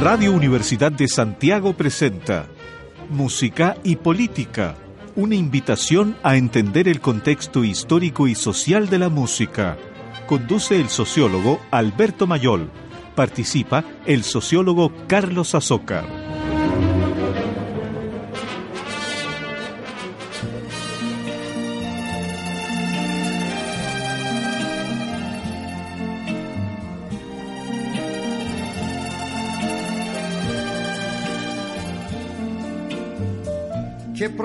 Radio Universidad de Santiago presenta Música y Política, una invitación a entender el contexto histórico y social de la música. Conduce el sociólogo Alberto Mayol. Participa el sociólogo Carlos Azócar.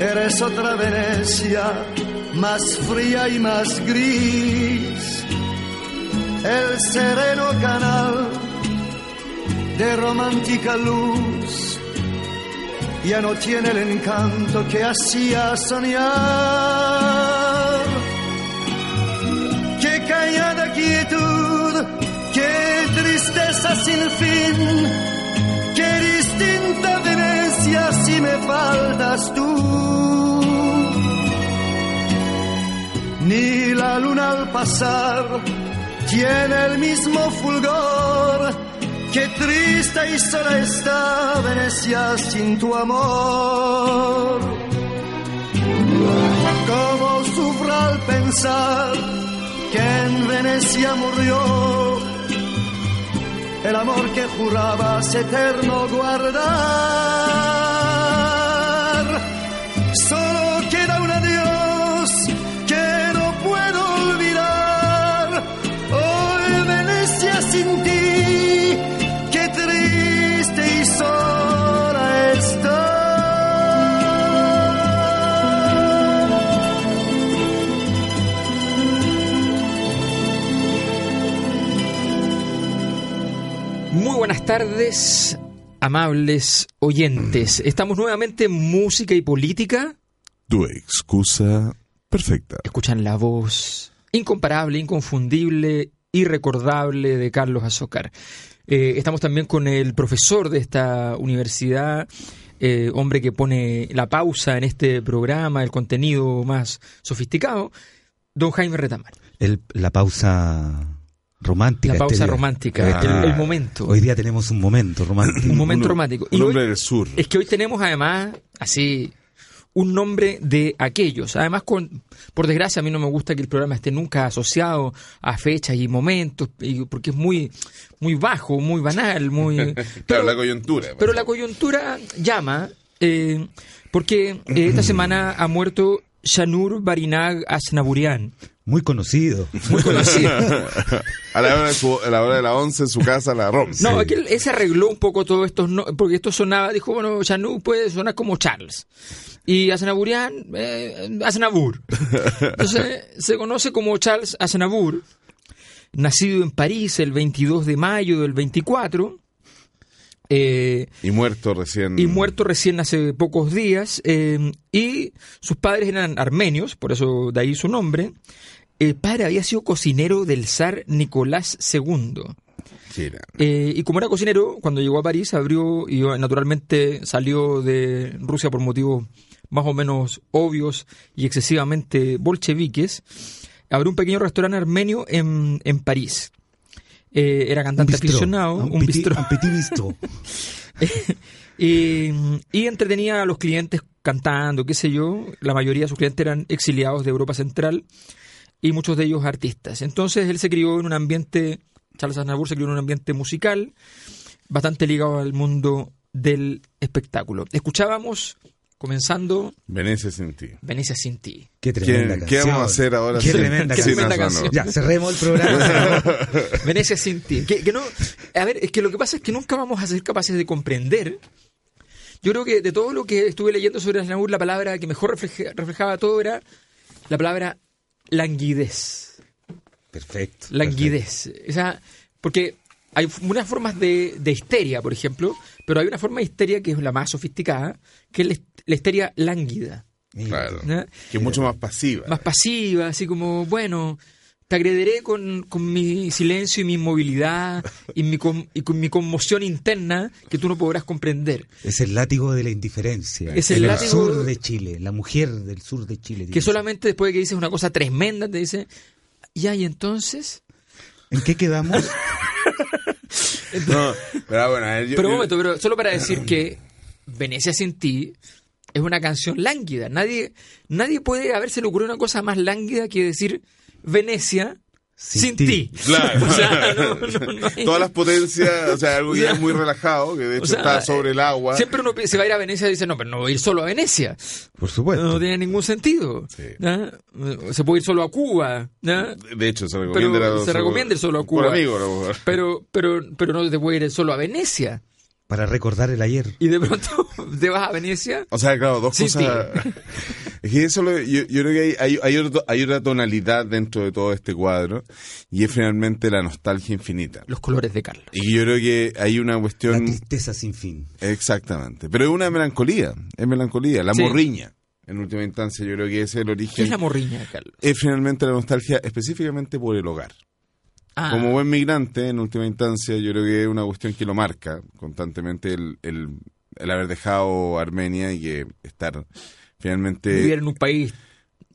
Eres otra Venecia, más fría y más gris. El sereno canal de romántica luz ya no tiene el encanto que hacía soñar. Qué callada quietud, qué tristeza sin fin, me faltas tú. ni la luna al pasar tiene el mismo fulgor. Qué triste y sola está Venecia sin tu amor. Cómo sufro al pensar que en Venecia murió el amor que jurabas eterno guardar. Tardes, amables oyentes. Estamos nuevamente en Música y Política. Tu excusa perfecta. Escuchan la voz incomparable, inconfundible, irrecordable de Carlos Azócar. Eh, estamos también con el profesor de esta universidad, eh, hombre que pone la pausa en este programa, el contenido más sofisticado, don Jaime Retamar. El- la pausa romántica. La pausa este romántica, Este- el, el momento. Hoy día tenemos un momento romántico. un momento Un- romántico. Un Y hoy- hombre del sur. Es que hoy tenemos además, así, un nombre de aquellos. Además, con, por desgracia, a mí no me gusta que el programa esté nunca asociado a fechas y momentos, y- porque es muy, muy bajo, muy banal, muy... Claro, la coyuntura. Pero la coyuntura llama, eh, porque eh, esta semana ha muerto Shanur Barinag Asnaburian, Muy conocido. muy conocido. a, la hora de su- a la hora de la 11 en su casa la rompe. No, es que él, él se arregló un poco todo esto, no- porque esto sonaba, dijo, bueno, Shanur puede sonar como Charles. Y Aznavourian, eh, Aznavour. Entonces, se conoce como Charles Aznavour, nacido en París el 22 de mayo del 24, eh, Y muerto recién. y muerto recién hace pocos días, eh, y sus padres eran armenios, por eso de ahí su nombre. El padre había sido cocinero del zar Nicolás II. Eh, y como era cocinero, cuando llegó a París, abrió y eh, naturalmente salió de Rusia por motivos más o menos obvios y excesivamente bolcheviques. Abrió un pequeño restaurante armenio en, en París. Eh, era cantante bistró. aficionado, Un un bistró. un y entretenía a los clientes cantando, qué sé yo. La mayoría de sus clientes eran exiliados de Europa Central y muchos de ellos artistas. Entonces él se crió en un ambiente, Charles Aznavour se crió en un ambiente musical, bastante ligado al mundo del espectáculo. Escuchábamos, comenzando, Venecia sin ti. Venecia sin ti. Qué ¿Qué, tremenda qué canción. vamos a hacer ahora Qué sin- tremenda sin tremenda canción. Ya, cerremos el programa. Venecia sin ti. Que, que no, a ver, es que lo que pasa es que nunca vamos a ser capaces de comprender. Yo creo que de todo lo que estuve leyendo sobre Aznavour, la palabra que mejor refleja- reflejaba todo era la palabra languidez. Perfecto. Languidez. Esa, porque hay unas formas de, de histeria, por ejemplo, pero hay una forma de histeria que es la más sofisticada, que es la, hist- la histeria lánguida. Claro. ¿no? Que es mucho más pasiva. más pasiva, así como, bueno, te agrederé con, con mi silencio y mi inmovilidad y, mi con, y con mi conmoción interna que tú no podrás comprender. Es el látigo de la indiferencia. Es el En látigo- sur de Chile, la mujer del sur de Chile. Que dice. solamente después de que dices una cosa tremenda te dice, ya, y entonces... ¿En qué quedamos? No, pero bueno, yo- Pero un momento, pero solo para decir que Venecia sin ti es una canción lánguida. Nadie, nadie puede haberse le ocurrido una cosa más lánguida que decir Venecia sin, Sin ti. Claro. O sea, no, no, no hay- Todas las potencias, o sea, algo que O sea, es muy relajado, que de hecho o sea, está sobre el agua. Siempre uno se va a ir a Venecia y dice, no, pero no voy a ir solo a Venecia. Por supuesto. No tiene ningún sentido. Se puede ir solo a Cuba. De hecho, se recomienda, Pero la- se recomienda ir solo a Cuba. Por amigo, pero, pero no te puede ir solo a Venecia. Para recordar el ayer. Y de pronto te vas a Venecia. O sea, claro, dos cosas. Es que eso lo- yo, yo creo que hay, hay, hay, otro- hay una tonalidad dentro de todo este cuadro y es finalmente la nostalgia infinita. Los colores de Carlos. Y yo creo que hay una La cuestión. tristeza sin fin. Exactamente. Pero es una melancolía. Es melancolía. La Sí. morriña. En última instancia, yo creo que ese es el ¿Qué origen. es la morriña, Carlos? es finalmente la nostalgia específicamente por el hogar. Ah, Como buen migrante, en última instancia, yo creo que es una cuestión que lo marca constantemente el, el, el haber dejado Armenia y que estar finalmente... vivir en un país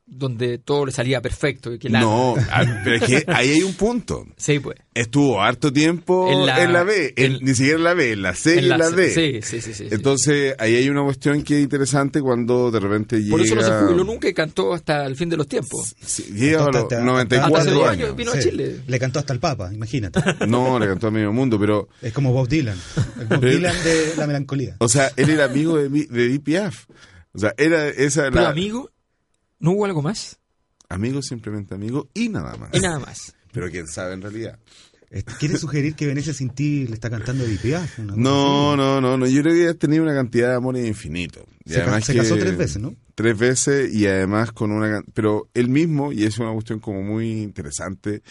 donde todo le salía perfecto. Y que la- No, ah, pero es que ahí hay un punto. Sí, pues. Estuvo harto tiempo En en la- B, en- en- ni siquiera en la B, en la C y en la, D. Sí, sí, sí. sí, sí. Entonces, ahí hay una cuestión que es interesante cuando de repente llega... Por eso no se jubiló nunca y cantó hasta el fin de los tiempos. Sí, llega a los Hasta- hasta- 94 hasta hace dos años. vino a. Chile. Le cantó hasta el Papa, imagínate. No, le cantó a medio mundo, pero... Es como Bob Dylan. El Bob Dylan de la melancolía. O sea, él era amigo de, de Piaf. O sea, era esa Pero la... amigo, ¿no hubo algo más? Amigo, simplemente amigo y nada más. Y nada más. Pero quién sabe en realidad. Este, ¿Quiere sugerir que Venecia sin ti le está cantando Edith Piaf? No, no, no, no. Yo creo que has tenido una cantidad de amores infinito. Y Se ca- además se que- casó tres veces, ¿no? Tres veces y además con una... Pero él mismo, y es una cuestión como muy interesante,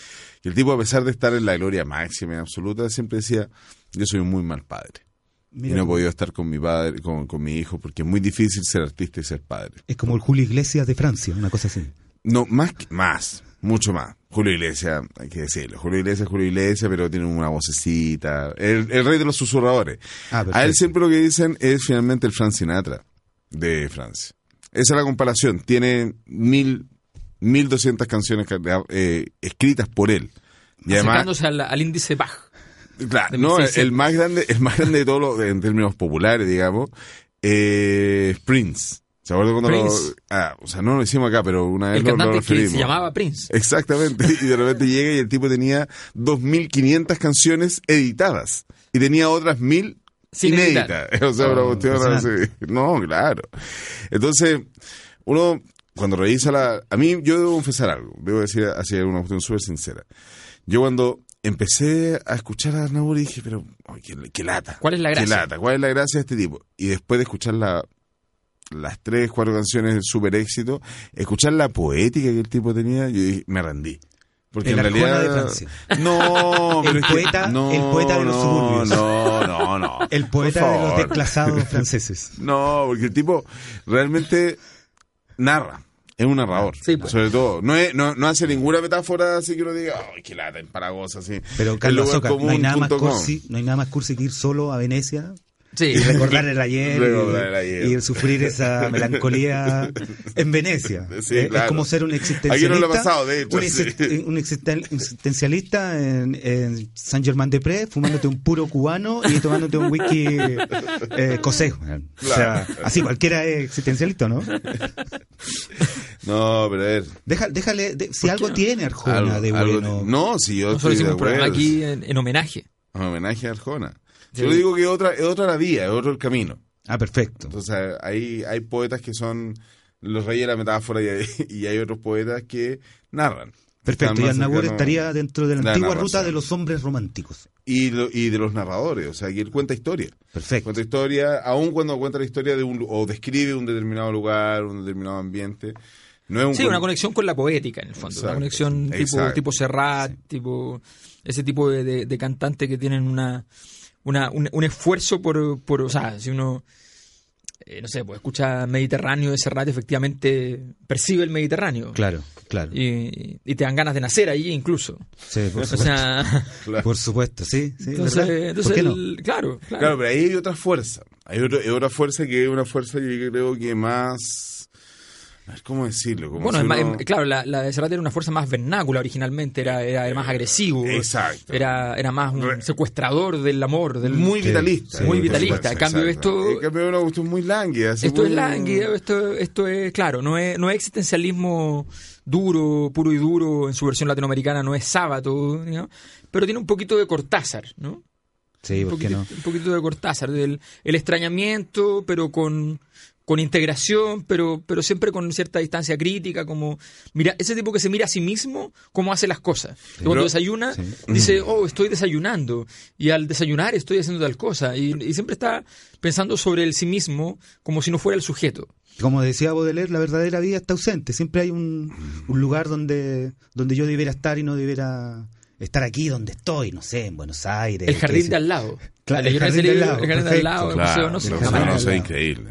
que el tipo a pesar de estar en la gloria máxima y absoluta, siempre decía, yo soy un muy mal padre. Mira, y no he podido estar con mi padre, con, con mi hijo, porque es muy difícil ser artista y ser padre. Es como el Julio Iglesias de Francia, una cosa así. No, más, que- más, mucho más. Julio Iglesias, hay que decirlo. Julio Iglesias, Julio Iglesias, pero tiene una vocecita. El, el rey de los susurradores. Ah, A él siempre lo que dicen es finalmente el Frank Sinatra de Francia. Esa es la comparación. Tiene mil, mil doscientas canciones eh, escritas por él. Y además, Acercándose al, al índice Bach. Claro, no, 1600. el más grande, el más grande de todos los, en términos populares, digamos, eh, Prince. ¿Se acuerdan cuando lo- ah, o sea, no lo hicimos acá, pero una vez El lo, lo referimos. se llamaba Prince. Exactamente, y de repente llega y el tipo tenía 2.500 canciones editadas y tenía otras 1.000 Sin inéditas. O sea, una Oh, cuestión. No, claro. Entonces, uno, cuando revisa la... A mí, yo debo confesar algo, debo decir así una cuestión súper sincera. Yo cuando empecé a escuchar a Arnau dije, pero, ay, qué, qué lata. ¿Cuál es la Qué gracia? lata, ¿cuál es la gracia de este tipo? Y después de escuchar la, las tres, cuatro canciones del super éxito, escuchar la poética que el tipo tenía, yo dije, me rendí. Porque El en realidad. de Francia. No, El poeta- no, el poeta de los no, suburbios. No, no, no. El poeta de los desplazados franceses. No, porque el tipo realmente narra. Es un narrador, Sí, pues. sobre todo. No, es, no, no hace ninguna metáfora así que uno diga, ay, qué lata, empalagosa, así. Pero El Carlos lugar Soca, no hay nada más cursi, no hay nada más cursi que ir solo a Venecia Sí. y recordar el ayer, Recordar y- el ayer. y, sufrir esa melancolía en Venecia. Sí, Eh, claro. Es como ser un existencialista. no lo ha pasado, de hecho, un, sí. existencialista en, en San Germán de Prés, fumándote un puro cubano y tomándote un whisky eh, escocés. O sea, así cualquiera es existencialista, ¿no? No, pero a ver. Deja- déjale, de- si algo tiene Arjona algo- de algo- bueno. no, si yo Nosotros estoy de hicimos un programa acuerdo. aquí en, en homenaje. un homenaje a Arjona. Sí. Yo le digo que es otra, es otra la vía, es otro el camino. Ah, perfecto. Entonces hay, hay poetas que son los reyes de la metáfora y hay, y hay otros poetas que narran. Perfecto. Y Arnabur estaría dentro de la La antigua narración. ruta de los hombres románticos. Y, lo- y de los narradores, o sea, que él cuenta historia. Perfecto. Cuenta historia, aun cuando cuenta la historia de un o describe un determinado lugar, un determinado ambiente. No es un Sí, con- una conexión con la poética, en el fondo. Exacto, una conexión tipo, exacto. tipo Serrat, tipo ese tipo de, de, de cantante que tienen una, una un, un esfuerzo por, por, o sea, si uno, eh, no sé, pues escucha Mediterráneo de Serrat, efectivamente percibe el Mediterráneo. Claro, claro. Y, y te dan ganas de nacer allí incluso. Sí, por O supuesto. sea, Por supuesto, sí. sí entonces, entonces ¿Por qué no? el- claro, claro. Claro, pero ahí hay otra fuerza. Hay otro- hay otra fuerza que es una fuerza que yo creo que más... ¿Cómo decirlo? Como Bueno, si uno- claro, la, la de Serrat era una fuerza más vernácula originalmente, era, era, era más agresivo. Exacto. Era, era más un secuestrador del amor. Del, muy vitalista. sí, Muy vitalista. En cambio, esto- En cambio, es una cuestión muy lánguida. Esto es lánguido, esto, esto es, claro, no es, no es existencialismo duro, puro y duro en su versión latinoamericana, no es sábado, digamos, pero tiene un poquito de Cortázar, ¿no? Sí, un, ¿por qué poquito, no? un poquito de Cortázar, del el extrañamiento, pero con, con integración, pero, pero siempre con cierta distancia crítica, como mira, ese tipo que se mira a sí mismo, cómo hace las cosas. Y cuando Pero- desayuna, sí. dice, oh, estoy desayunando, y al desayunar estoy haciendo tal cosa, y, y siempre está pensando sobre el sí mismo como si no fuera el sujeto. Como decía Baudelaire, la verdadera vida está ausente. Siempre hay un, un lugar donde, donde yo debiera estar y no debiera estar aquí donde estoy, no sé, en Buenos Aires. El jardín de al lado. Claro, el jardín de al lado, El jardín de al perfecto. lado, el Claro, museo, no sé, no, no, increíble.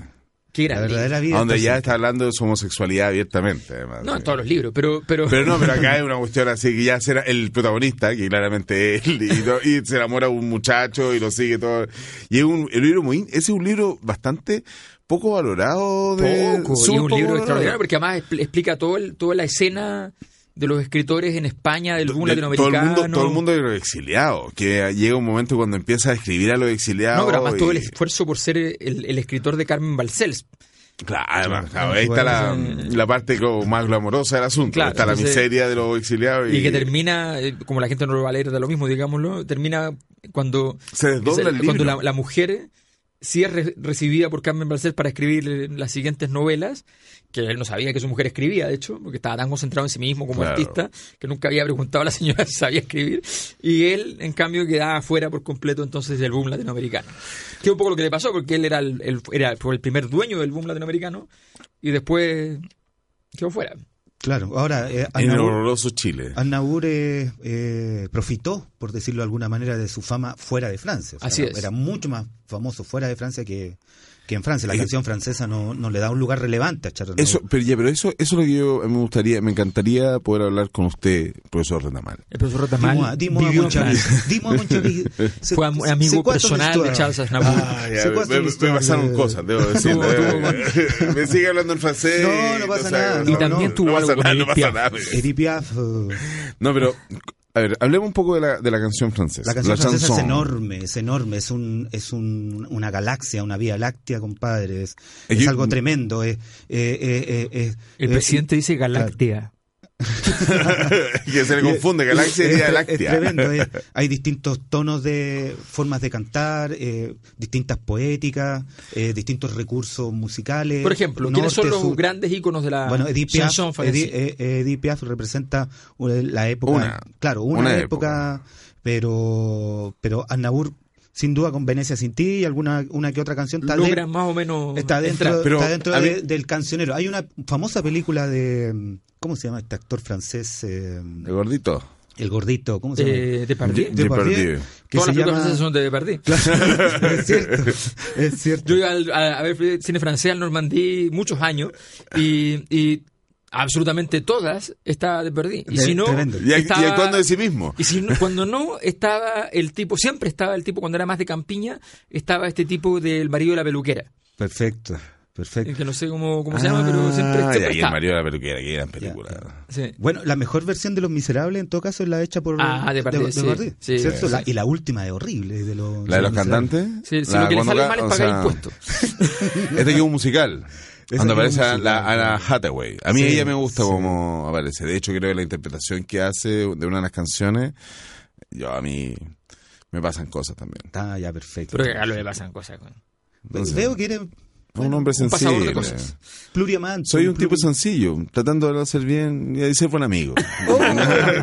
Qué La verdadera vida Donde ya está hablando de su homosexualidad abiertamente, además. No, en todos los libros, pero... Pero, Pero no, pero acá hay una cuestión así que ya será el protagonista, que claramente es él, y, se enamora de un muchacho y lo sigue todo. Y es un, el libro muy, ese es un libro bastante poco valorado de poco, y es un poco libro valorado. extraordinario porque además expl- explica todo el, toda la escena de los escritores en España, del boom De- todo el latinoamericano. mundo, todo el mundo de los exiliados, que llega un momento cuando empieza a escribir a los exiliados. No, pero además todo el y- esfuerzo por ser el, el escritor de Carmen Balcells. Claro, además, Claro, ahí está la, la parte como más glamorosa del asunto. Claro, está la miseria de los exiliados. Y que termina, eh, como la gente no lo va a leer de lo mismo, digámoslo, termina cuando, Se desdobla el cuando la, la mujer sí es re- recibida por Carmen Balcells para escribir las siguientes novelas, que él no sabía que su mujer escribía, de hecho, porque estaba tan concentrado en sí mismo como Claro. artista, que nunca había preguntado a la señora si sabía escribir, y él, en cambio, quedaba fuera por completo entonces del boom latinoamericano. Que es un poco lo que le pasó, porque él era el, el- era el primer dueño del boom latinoamericano, y después quedó fuera. Claro, ahora eh, En el horroroso Chile. Arnabur, eh, eh, profitó, por decirlo de alguna manera, de su fama fuera de Francia. O sea, Así es. era mucho más famoso fuera de Francia que, que en Francia. La Eh, canción francesa no, no le da un lugar relevante a Charles Eso, pero, ya, pero eso, eso es lo que yo a me gustaría, me encantaría poder hablar con usted, profesor Rendamal. El profesor Retamal Dis-moi, dis-moi, vivió mon en chéri. Francia. Dis-moi, mon chéri. C'est- Fue am- amigo personal de? Charles Aznavour. Ah, ya, me, me pasaron cosas, debo decir. Me sigue hablando en francés. No, no pasa nada, no, Y también no, tuvo no algo pasa con no pasa nada. Edith Piaf, eh, No, pero, a ver, hablemos un poco de la, de la canción francesa. La canción francesa es enorme, es enorme, es un es un, una galaxia, una vía láctea, compadre, es, Es es que- algo tremendo. Es, eh, eh, eh, El presidente dice Galáctea. que se le confunde, Galaxia y Láctea. tremendo, es- hay distintos tonos de formas de cantar, eh, distintas poéticas, eh, distintos recursos musicales. Por ejemplo, ¿quiénes son norte, los sur. grandes íconos de la Bueno, Edith Piaf, chanson francesa? Edith, eh, Edith Piaf representa eh, la época, Una. claro, una, Una época, pero pero Aznavour sin duda con Venecia sin ti y alguna una que otra canción está, Logran de- más o menos está dentro, entrar. Pero, está dentro a de- mí- del cancionero. Hay una famosa película de ¿cómo se llama este actor francés? Eh, El gordito. el gordito, ¿cómo se llama? Eh, Depardieu. De- Depardieu. que Todas se las llama- son de Depardieu. es cierto, es cierto. Yo iba al- a, a ver cine francés al Normandí muchos años y, y absolutamente todas está Depardieu. Y si no, tremendo. Estaba- y actuando de sí mismo. Y si no- cuando no estaba el tipo, siempre estaba el tipo, cuando era más de campiña, estaba este tipo del marido de la peluquera. Perfecto, perfecto. Que no sé cómo, cómo se llama, pero siempre, Ah, siempre ya, y el está. Mario de la peluquera, que gran película. Sí. Bueno, la mejor versión de Los Miserables en todo caso es la hecha por Ah, Depardieu, sí, sí, ¿cierto? sí. La- y la última es horrible de los ¿La de los cantantes? Sí, sí, La lo que le sale mal es pagar sea, impuestos. Este que es un musical. Cuando es aparece a la. Hathaway. A mí Sí, ella me gusta sí. como aparece. De hecho, creo que la interpretación que hace de una de las canciones, yo a mí me pasan cosas también. Está ya perfecto. Pero que acá lo le pasan cosas. Entonces, Veo que eres un hombre un de sensible. cosas. pluriamante. Soy un tipo sencillo, tratando de hacer bien y de ser buen amigo. Oh,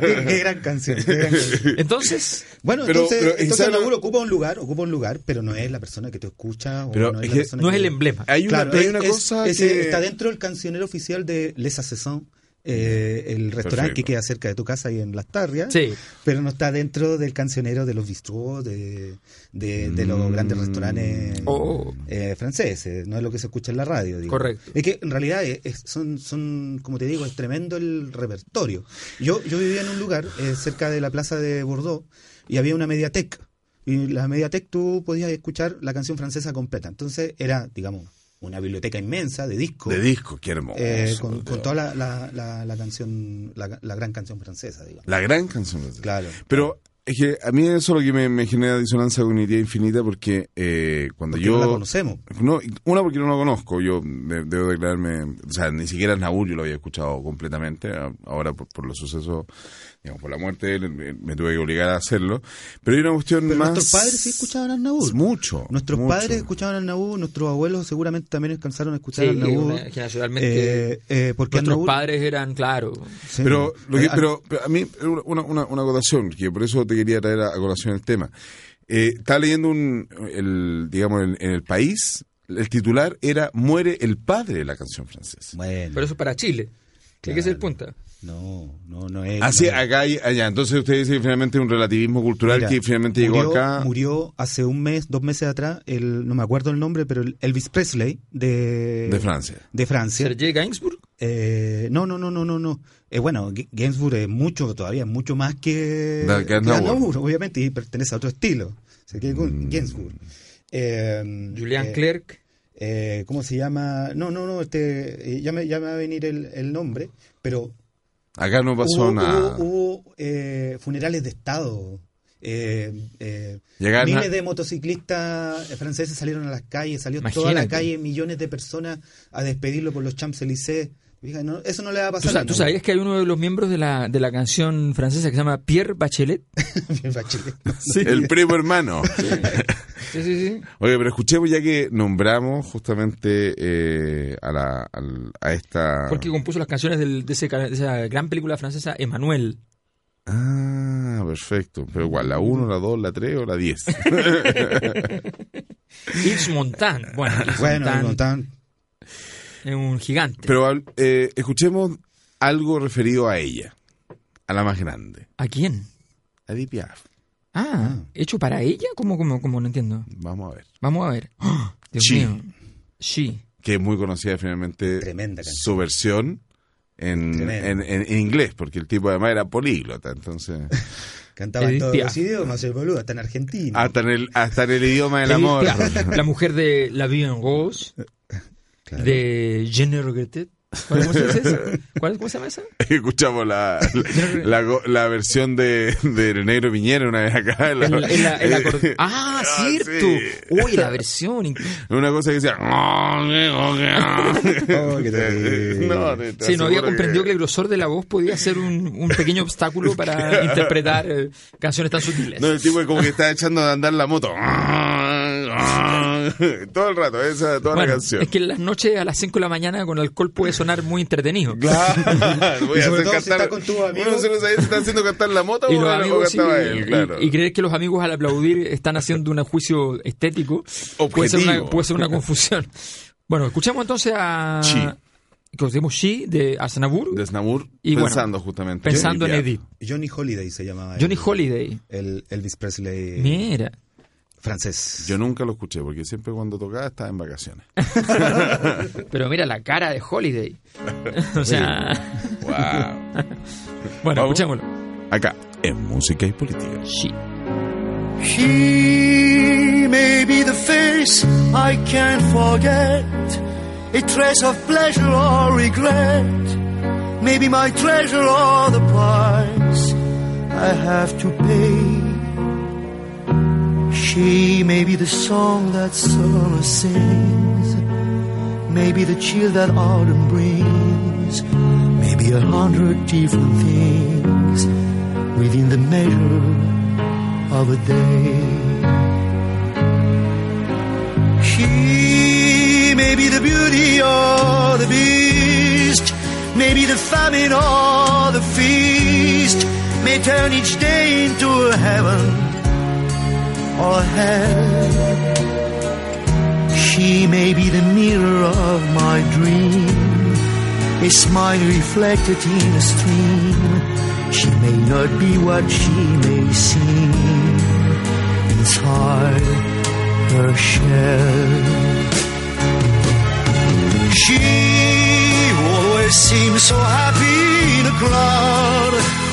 qué, qué gran canción. qué gran canción. Entonces, Bueno, Pero- entonces, pero, entonces Isabel- Raúl ocupa un lugar, ocupa un lugar, pero no es la persona que te escucha o Pero no es, es la persona no es que- el emblema. Hay una, Claro, hay es- una es- cosa ese que... está dentro del cancionero oficial de Les Saisons, eh, el restaurante Perfecto. que queda cerca de tu casa y en Las Tarrias, Sí. pero no está dentro del cancionero de los bistrós, de, de, de los grandes Mm. restaurantes Oh. eh, franceses, no es lo que se escucha en la radio. digo. Correcto. Es que en realidad es- es- son, son, como te digo, es tremendo el repertorio. Yo, yo vivía en un lugar eh, cerca de la plaza de Bordeaux y había una mediateca. Y la mediateca tú podías escuchar la canción francesa completa. Entonces era, digamos, una biblioteca inmensa de discos. De disco, qué hermoso. eh, con, con toda la, la, la, la canción, la, la gran canción francesa, digamos. La gran canción. Claro. Pero es que a mí eso es lo que me, me genera disonancia cognitiva infinita porque eh, cuando Porque yo... no la conocemos. No, una porque no lo conozco, yo de- debo declararme, o sea, ni siquiera Naúl yo lo había escuchado completamente, ahora por, por los sucesos, digamos, por la muerte de él, me, me tuve que obligar a hacerlo, pero hay una cuestión Pero más... nuestros padres sí escuchaban al Nabur. Mucho. Nuestros mucho. padres escuchaban al Nabú, nuestros abuelos seguramente también alcanzaron a escuchar Sí, al Nabú. generacionalmente, Eh, eh, porque Nuestros Nabú- padres eran, claro. Sí. Pero, lo que- Eh, pero, pero a mí, una, una, una acotación, que por eso te quería traer a, a colación el tema. Eh, estaba leyendo un, el, digamos, en, en el país, el titular era Muere el padre de la canción francesa. Bueno, Pero eso es para Chile. ¿Qué es el punto? No, no, no es. Así, no es. acá y allá. Entonces usted dice que finalmente es un relativismo cultural Mira, que finalmente murió, llegó acá. Murió hace un mes, dos meses atrás, el, no me acuerdo el nombre, pero el Elvis Presley de, De Francia. De Francia. Sergei Gainsbourg. Eh, no, no, no, no, no, no. Eh, bueno, Gainsbourg es mucho, todavía mucho más que. Aznavour, obviamente, y pertenece a otro estilo. Sergei Mm. Gainsbourg. Eh, Julian eh, Clerc. eh, ¿Cómo se llama? No, no, no, este, ya, me, ya me va a venir el, el nombre, pero Acá no pasó hubo, nada. hubo- hubo, eh, funerales de Estado. Eh, eh, Llegaron miles a- de motociclistas franceses salieron a las calles, salió toda la calle, millones de personas a despedirlo por los Champs-Élysées. Fija, no, eso no le va a ¿Tú, pasar. a tú Nabur. sabías que hay uno de los miembros de la, de la canción francesa que se llama Pierre Bachelet? Bien, Bachelet. El primo hermano. Sí, sí, sí. Oye, pero escuchemos ya que nombramos justamente eh, a, la, a esta... Porque compuso las canciones del- de, ese ca- de esa gran película francesa, Emmanuel. Ah, perfecto. Pero igual, la 1, la 2, la 3 o la 10. Yves Montand. Bueno, Yves Bueno, es un gigante. Pero eh, escuchemos algo referido a ella, a la más grande, ¿A quién? a Piaf. Ah, ¿hecho para ella? ¿Cómo, cómo, cómo? No entiendo. Vamos a ver. Vamos a ver. ¡Ah! Dios Sí. mío. Sí. Que es muy conocida finalmente Tremenda canción. su versión en, Tremenda. en, en- en inglés, porque el tipo además era políglota, entonces... Cantaba en todos los idiomas, el boludo, hasta en Argentina. hasta, en el, hasta en el idioma del amor. La mujer de La Vie en Rose, Claro. de Je ne regrette. ¿Cuál- ¿Cómo se dice eso? ¿Cuál- ¿Cómo se llama esa? Escuchamos la, la, la- la versión de, de Negro Piñera una vez acá. En la- en ah, Ah, cierto. sí. Uy, la versión. Una cosa que decía... Oh, qué terrible. No, te- te Sí, no había comprendido que el grosor de la voz podía ser un, un pequeño obstáculo para interpretar eh, canciones tan sutiles. No, el tipo como que está echando a andar la moto. Todo el rato, esa, toda la bueno, canción. es que en las noches a las 5 de la mañana con alcohol puede sonar muy entretenido. Claro, voy Y a hacer todo si cantar. está con tus amigos. Uno se no sabe si está haciendo cantar la moto Y o, los o amigos sí, cantaba y- él, claro. y, y creer que los amigos al aplaudir están haciendo un juicio estético puede ser, una, Objetivo. puede ser una confusión. Bueno, escuchamos entonces a Chi. Conocemos She de Aznavour de Snabur, Y bueno, pensando justamente. pensando en. Edith. Johnny Holiday se llamaba. Johnny el- Holiday. El Elvis Presley Mira. Francés. Yo nunca lo escuché porque siempre cuando tocaba estaba en vacaciones. Pero mira la cara de Holiday. o sea, wow. bueno, Vamos. escuchémoslo. Acá, en música y política. She. She may be the face I can't forget, a trace of pleasure or regret, maybe my treasure or the price I have to pay. She may be the song that summer sings, maybe the chill that autumn brings, maybe a hundred different things within the measure of a day. She may be the beauty or the beast, maybe the famine or the feast, may turn each day into a heaven or hell. She may be the mirror of my dream, a smile reflected in a stream. She may not be what she may seem inside her shell. She always seems so happy in a crowd,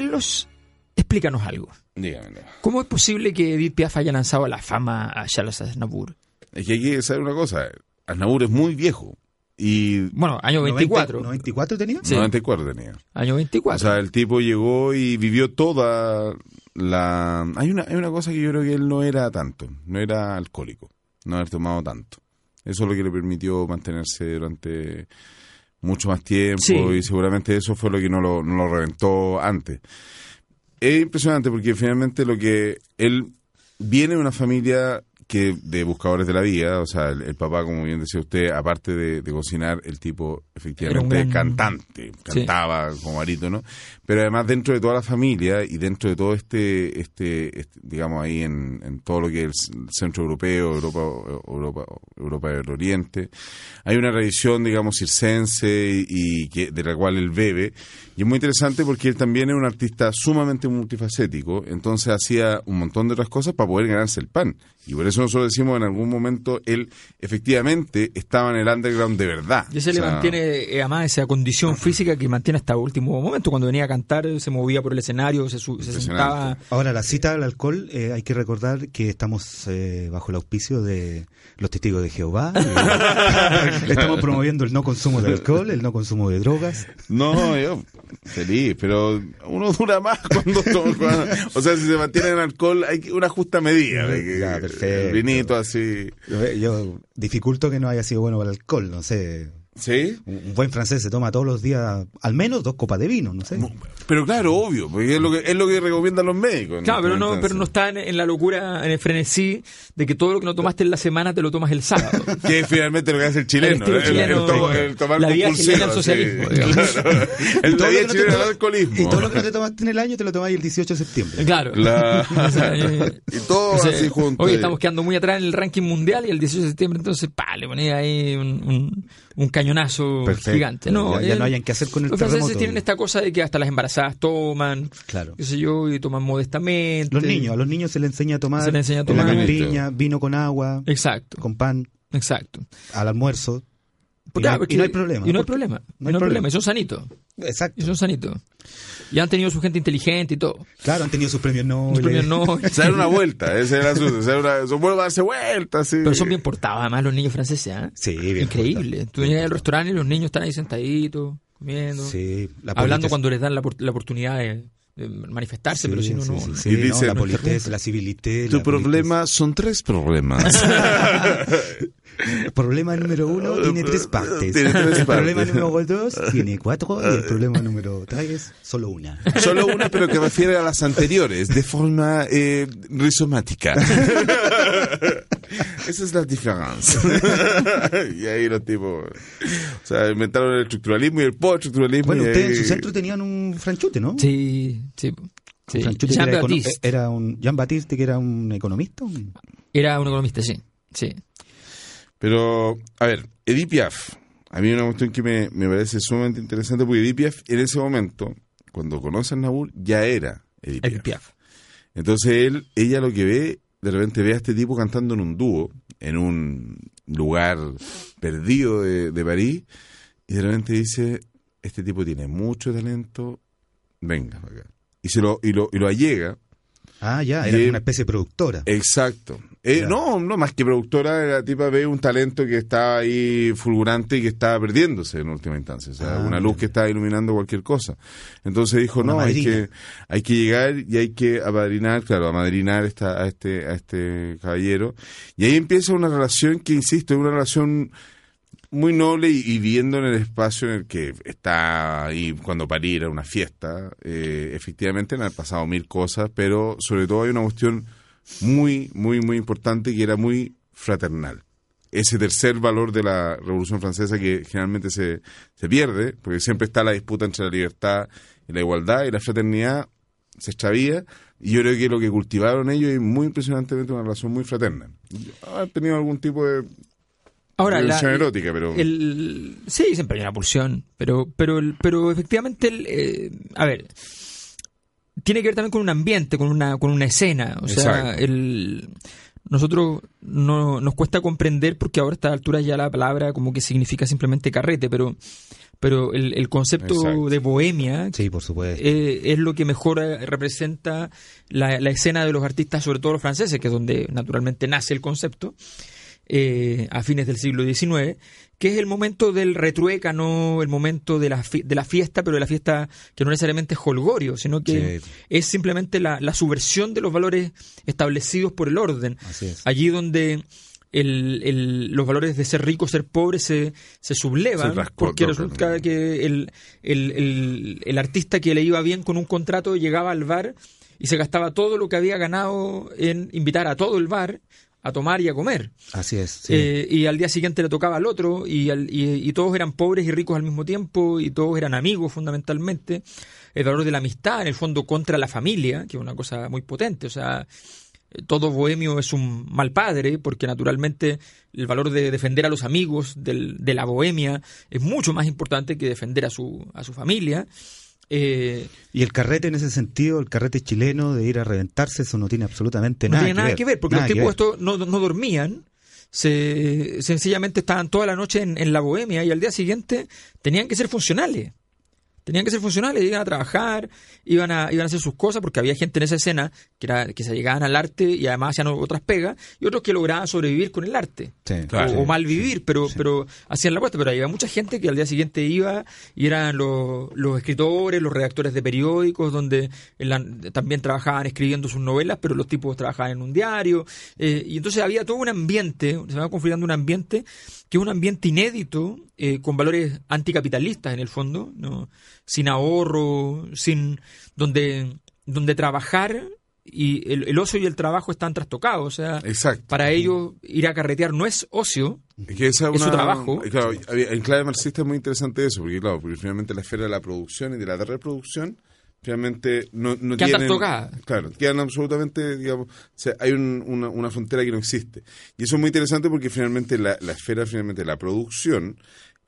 Carlos, explícanos algo. Dígamelo. ¿Cómo es posible que Edith Piaf haya lanzado a la fama a Charles Aznavour? Es que hay que saber una cosa. Aznavour es muy viejo. Y Bueno, año 24. ¿94 tenía? Sí. 94 tenía. Año O 24. sea, el tipo llegó y vivió toda la... Hay una, hay una cosa que yo creo que él no era tanto. No era alcohólico. No haber tomado tanto. Eso es lo que le permitió mantenerse durante mucho más tiempo Sí. y seguramente eso fue lo que no lo, no lo reventó antes. Es impresionante porque finalmente lo que él viene de una familia que de buscadores de la vida, o sea, el, el papá, como bien decía usted, aparte de, de cocinar, el tipo efectivamente gran- cantante, Sí. cantaba como barítono, pero además dentro de toda la familia y dentro de todo este, este, este, digamos ahí en, en todo lo que es el centro europeo, Europa, Europa, Europa del Oriente, hay una tradición, digamos, circense y, y que, de la cual él bebe, y es muy interesante porque él también es un artista sumamente multifacético, entonces hacía un montón de otras cosas para poder ganarse el pan. Y por eso nosotros decimos en algún momento, él efectivamente estaba en el underground de verdad. Y ese O le sea, mantiene, eh, además, esa condición física que mantiene hasta último momento. Cuando venía a cantar, se movía por el escenario, se, su- se sentaba. Ahora, la cita al alcohol, eh, hay que recordar que estamos eh, bajo el auspicio de los testigos de Jehová. Eh, estamos promoviendo el no consumo de alcohol, el no consumo de drogas. No, yo feliz, pero uno dura más cuando toma. cuando- o sea, si se mantiene en alcohol, hay una justa medida. de que- Ya, perfecto. El vinito así. Yo, yo dificulto que no haya sido bueno para el alcohol, no sé. ¿Sí? Un un buen francés se toma todos los días al menos dos copas de vino, no sé. Pero claro, obvio, porque es lo que, es lo que recomiendan los médicos. Claro, pero no, Entonces- pero no está en, en la locura, en el frenesí de que todo lo que no tomaste en la semana te lo tomas el sábado. Que es finalmente lo que hace el chileno. El el- chileno, el to- el tomar la compulsivo, chilena al socialismo. Claro. El todo la no te chilena tomas- alcoholismo. Y todo lo que no te tomaste en el año te lo tomáis el 18 de septiembre. Claro. La- O sea, y todo o sea, así junto. Hoy estamos quedando muy atrás en el ranking mundial y el 18 de septiembre entonces, pa, le ponía ahí un, un- un cañonazo Perfecto. gigante. No, Ya- ya no hayan que hacer con el Los franceses terremoto. tienen esta cosa de que hasta las embarazadas toman, Claro. qué sé yo, y toman modestamente. Los niños, a los niños se les enseña a tomar, Se les enseña a en la tomar. campiña, vino con agua, Exacto, con pan, exacto. al almuerzo. Y, Claro, no, hay- porque- y no hay problema. Y no hay problema. no hay no hay problema. problema. Y son sanitos. Exacto. Y son sanitos. Y han tenido su gente inteligente y todo. Claro, han tenido sus premios Nobel. Premios no. Se dan una vuelta, ese era su. Se dan una, son vuelven a darse vueltas, sí. Pero son bien portados, además, los niños franceses. ¿ah? Sí, bien Increíble. portados. Tú llegas al restaurante y los niños están ahí sentaditos, comiendo, Sí, la hablando cuando les dan la, por- la oportunidad de, de manifestarse, Sí, pero si no, sí, no. sí, no. sí, Y no, dice- la politez, la civilité. Tu la politez. problema son tres problemas. Problema número uno tiene tres partes. Tiene tres el problema número dos tiene cuatro y el problema número tres solo una. Solo una, pero que refiere a las anteriores, de forma eh, rizomática. Esa es la diferencia. y ahí los tipos. O sea, inventaron el estructuralismo y el post-estructuralismo. Bueno, ustedes en su centro tenían un franchute, ¿no? Sí, sí. sí. Franchute que Jean era, era un Jean Baptiste que era un economista. un- Era un economista, sí. sí. Pero, a ver, Edith Piaf. A mí una cuestión que me, me parece sumamente interesante porque Edith Piaf en ese momento, cuando conoce a Nabur, ya era Edith Piaf. Piaf. Entonces él, ella lo que ve, de repente ve a este tipo cantando en un dúo, en un lugar perdido de, de París, y de repente dice, este tipo tiene mucho talento, venga acá. Y, se lo, y, lo, y lo allega, Ah, ya, era una especie de productora. exacto. Eh. No, no, más que productora, la tipa ve un talento que estaba ahí fulgurante y que estaba perdiéndose en última instancia. O sea, Ah, una luz que estaba iluminando cualquier cosa. Entonces dijo, no, hay que, hay que llegar y hay que apadrinar, claro, amadrinar esta, a este, a este caballero. Y ahí empieza una relación que, insisto, es una relación muy noble y, viendo en el espacio en el que está ahí cuando París era una fiesta, eh, efectivamente han pasado mil cosas, pero sobre todo hay una cuestión muy, muy, muy importante que era muy fraternal. Ese tercer valor de la Revolución Francesa que generalmente se, se pierde, porque siempre está la disputa entre la libertad y la igualdad, y la fraternidad se extravía, y yo creo que lo que cultivaron ellos es muy impresionantemente una relación muy fraterna. Han tenido algún tipo de Ahora, la, dimensión erótica, pero... el, sí, siempre hay una pulsión, pero, pero, el- pero efectivamente, el, eh, a ver, tiene que ver también con un ambiente, con una, con una escena. O sea, el, nosotros no, nos cuesta comprender porque ahora a esta altura ya la palabra como que significa simplemente carrete, pero, pero el, el concepto Exacto. de bohemia Sí, por supuesto. eh, es lo que mejor eh, representa la, la escena de los artistas, sobre todo los franceses, que es donde naturalmente nace el concepto, eh, a fines del siglo XIX, que es el momento del retruécano, el momento de la, de la fiesta, pero de la fiesta que no necesariamente es holgorio, sino que Sí. es simplemente la, la subversión de los valores establecidos por el orden. Allí donde el- el- los valores de ser rico, ser pobre se, se sublevan, Se porque resulta que el- el artista que le iba bien con un contrato llegaba al bar y se gastaba todo lo que había ganado en invitar a todo el bar a tomar y a comer. Así es. sí. Eh, y al día siguiente le tocaba al otro y, al- y- y todos eran pobres y ricos al mismo tiempo y todos eran amigos fundamentalmente. El valor de la amistad, en el fondo, contra la familia, que es una cosa muy potente. O sea, todo bohemio es un mal padre porque naturalmente el valor de defender a los amigos del- de la bohemia es mucho más importante que defender a su, a su familia. Eh, Y el carrete en ese sentido, el carrete chileno de ir a reventarse, eso no tiene absolutamente no nada, tiene nada que ver, porque Nada los tipos estos no, no dormían, se, sencillamente estaban toda la noche en, en la bohemia y al día siguiente tenían que ser funcionales. Tenían que ser funcionales, iban a trabajar, iban a, iban a hacer sus cosas, porque había gente en esa escena que, era, que se llegaban al arte y además hacían otras pegas, y otros que lograban sobrevivir con el arte. Sí, Claro. o, o mal vivir, pero, pero hacían la apuesta. Pero había mucha gente que al día siguiente iba y eran los, los escritores, los redactores de periódicos, donde la- también trabajaban escribiendo sus novelas, pero los tipos trabajaban en un diario. eh, y entonces había todo un ambiente, se va configurando un ambiente que es un ambiente inédito, eh, con valores anticapitalistas en el fondo, ¿no? sin ahorro, sin donde, donde trabajar y el, el ocio y el trabajo están trastocados. O sea, Exacto. para ellos ir a carretear no es ocio, Es que esa Es su trabajo. Claro, en clave marxista es muy interesante eso, porque claro, porque finalmente la esfera de la producción y de la reproducción finalmente no, no tienen... Claro, quedan absolutamente, digamos, o sea, hay un- una, una frontera que no existe. Y eso es muy interesante porque finalmente la, la esfera, finalmente la producción,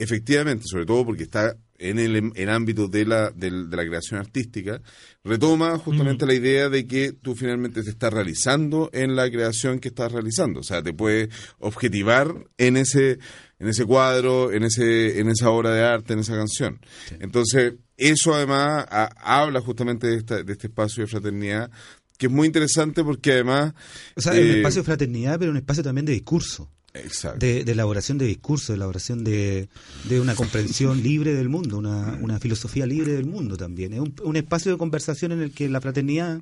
efectivamente, sobre todo porque está en el, el ámbito de la, del- de la creación artística, retoma justamente la idea de que tú finalmente te estás realizando en la creación que estás realizando. O sea, te puedes objetivar en ese, en ese cuadro, en ese, en esa obra de arte, en esa canción. Entonces, eso además a- habla justamente de, esta- de este espacio de fraternidad, que es muy interesante porque además... O sea, es un eh, espacio de fraternidad, pero un espacio también de discurso. Exacto. De, de elaboración de discurso, de elaboración de, de una comprensión libre del mundo, una, una filosofía libre del mundo también. Es un, un espacio de conversación en el que la fraternidad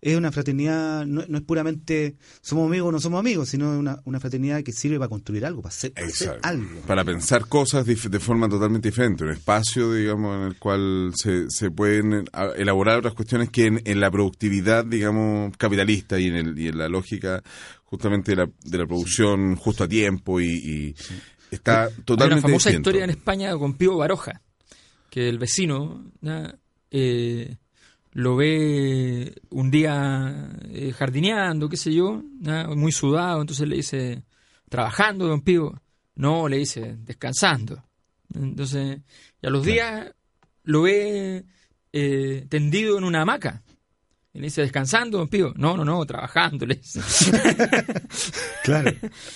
es una fraternidad, no, no es puramente somos amigos o no somos amigos, sino es una, una fraternidad que sirve para construir algo, para hacer, para hacer Exacto. algo. Para pensar cosas de forma totalmente diferente, un espacio, digamos, en el cual se, se pueden a- elaborar otras cuestiones que en, en la productividad, digamos, capitalista y en, el, y en la lógica justamente de la, de la producción justo a tiempo y, y está Hay totalmente una famosa distinto. historia en España con Pío Baroja, que el vecino. Eh, lo ve un día eh, jardineando, qué sé yo, muy sudado, entonces le dice, ¿trabajando, don Pío? No, le dice, descansando. Entonces, y a los días lo ve eh, tendido en una hamaca. Y le dice, ¿descansando, don Pío? No, no, no, trabajando, le dice. Claro.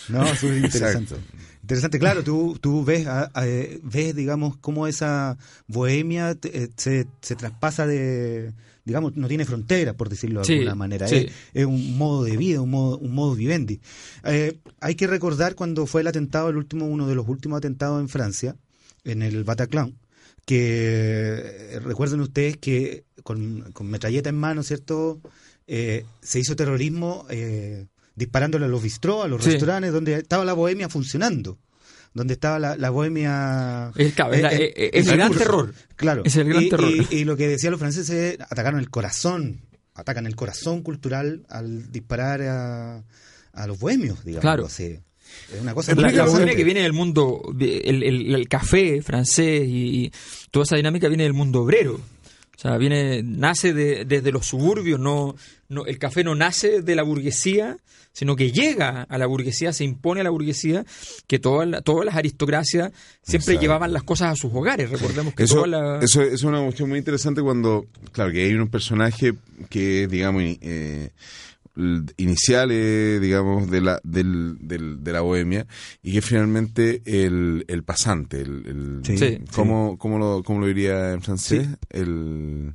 No, súper interesante. Exacto. Interesante, claro, tú, tú ves, a- a- eh, ves, digamos, cómo esa bohemia te- eh, se, se traspasa de, digamos, no tiene fronteras, por decirlo de Sí, alguna manera. sí. Es, es un modo de vida, un modo, un modo vivendi. Eh, hay que recordar cuando fue el atentado, el último, uno de los últimos atentados en Francia, en el Bataclan, que eh, recuerden ustedes que con, con metralleta en mano, ¿cierto? Eh, se hizo terrorismo eh, disparándole a los bistró, a los Sí. restaurantes, donde estaba la bohemia funcionando, donde estaba la, la bohemia... Es, claro, es la- eh, es- es el gran terror. Claro. Es el gran y, terror. y- y lo que decían los franceses, atacaron el corazón, atacan el corazón cultural al disparar a, a los bohemios, digamos. Claro. así. Es una cosa La, la bohemia que viene del mundo, el, el- el café francés y, y toda esa dinámica viene del mundo obrero. O sea, viene, nace de- desde los suburbios, no, no, el café no nace de la burguesía, sino que llega a la burguesía, se impone a la burguesía, que todas la- todas las aristocracias siempre Exacto. llevaban las cosas a sus hogares. Recordemos que Eso, toda la... eso, es una cuestión muy interesante cuando, claro, que hay un personaje que, digamos, eh, iniciales, digamos, de la, del, del- de la bohemia, y que finalmente el, el pasante, el, el- Sí, Sí. ¿cómo, cómo lo, ¿cómo lo diría en francés? El,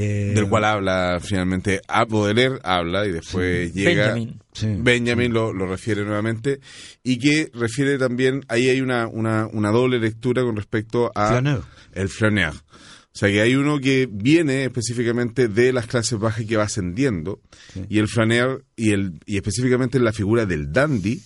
Eh, del cual habla finalmente, Baudelaire habla y después llega... Benjamin. sí. Benjamin lo, lo refiere nuevamente y que refiere también, ahí hay una, una, una doble lectura con respecto a Flaneur. el flaneur. O sea que hay uno que viene específicamente de las clases bajas y que va ascendiendo y el flaneur y, el, y específicamente en la figura del dandy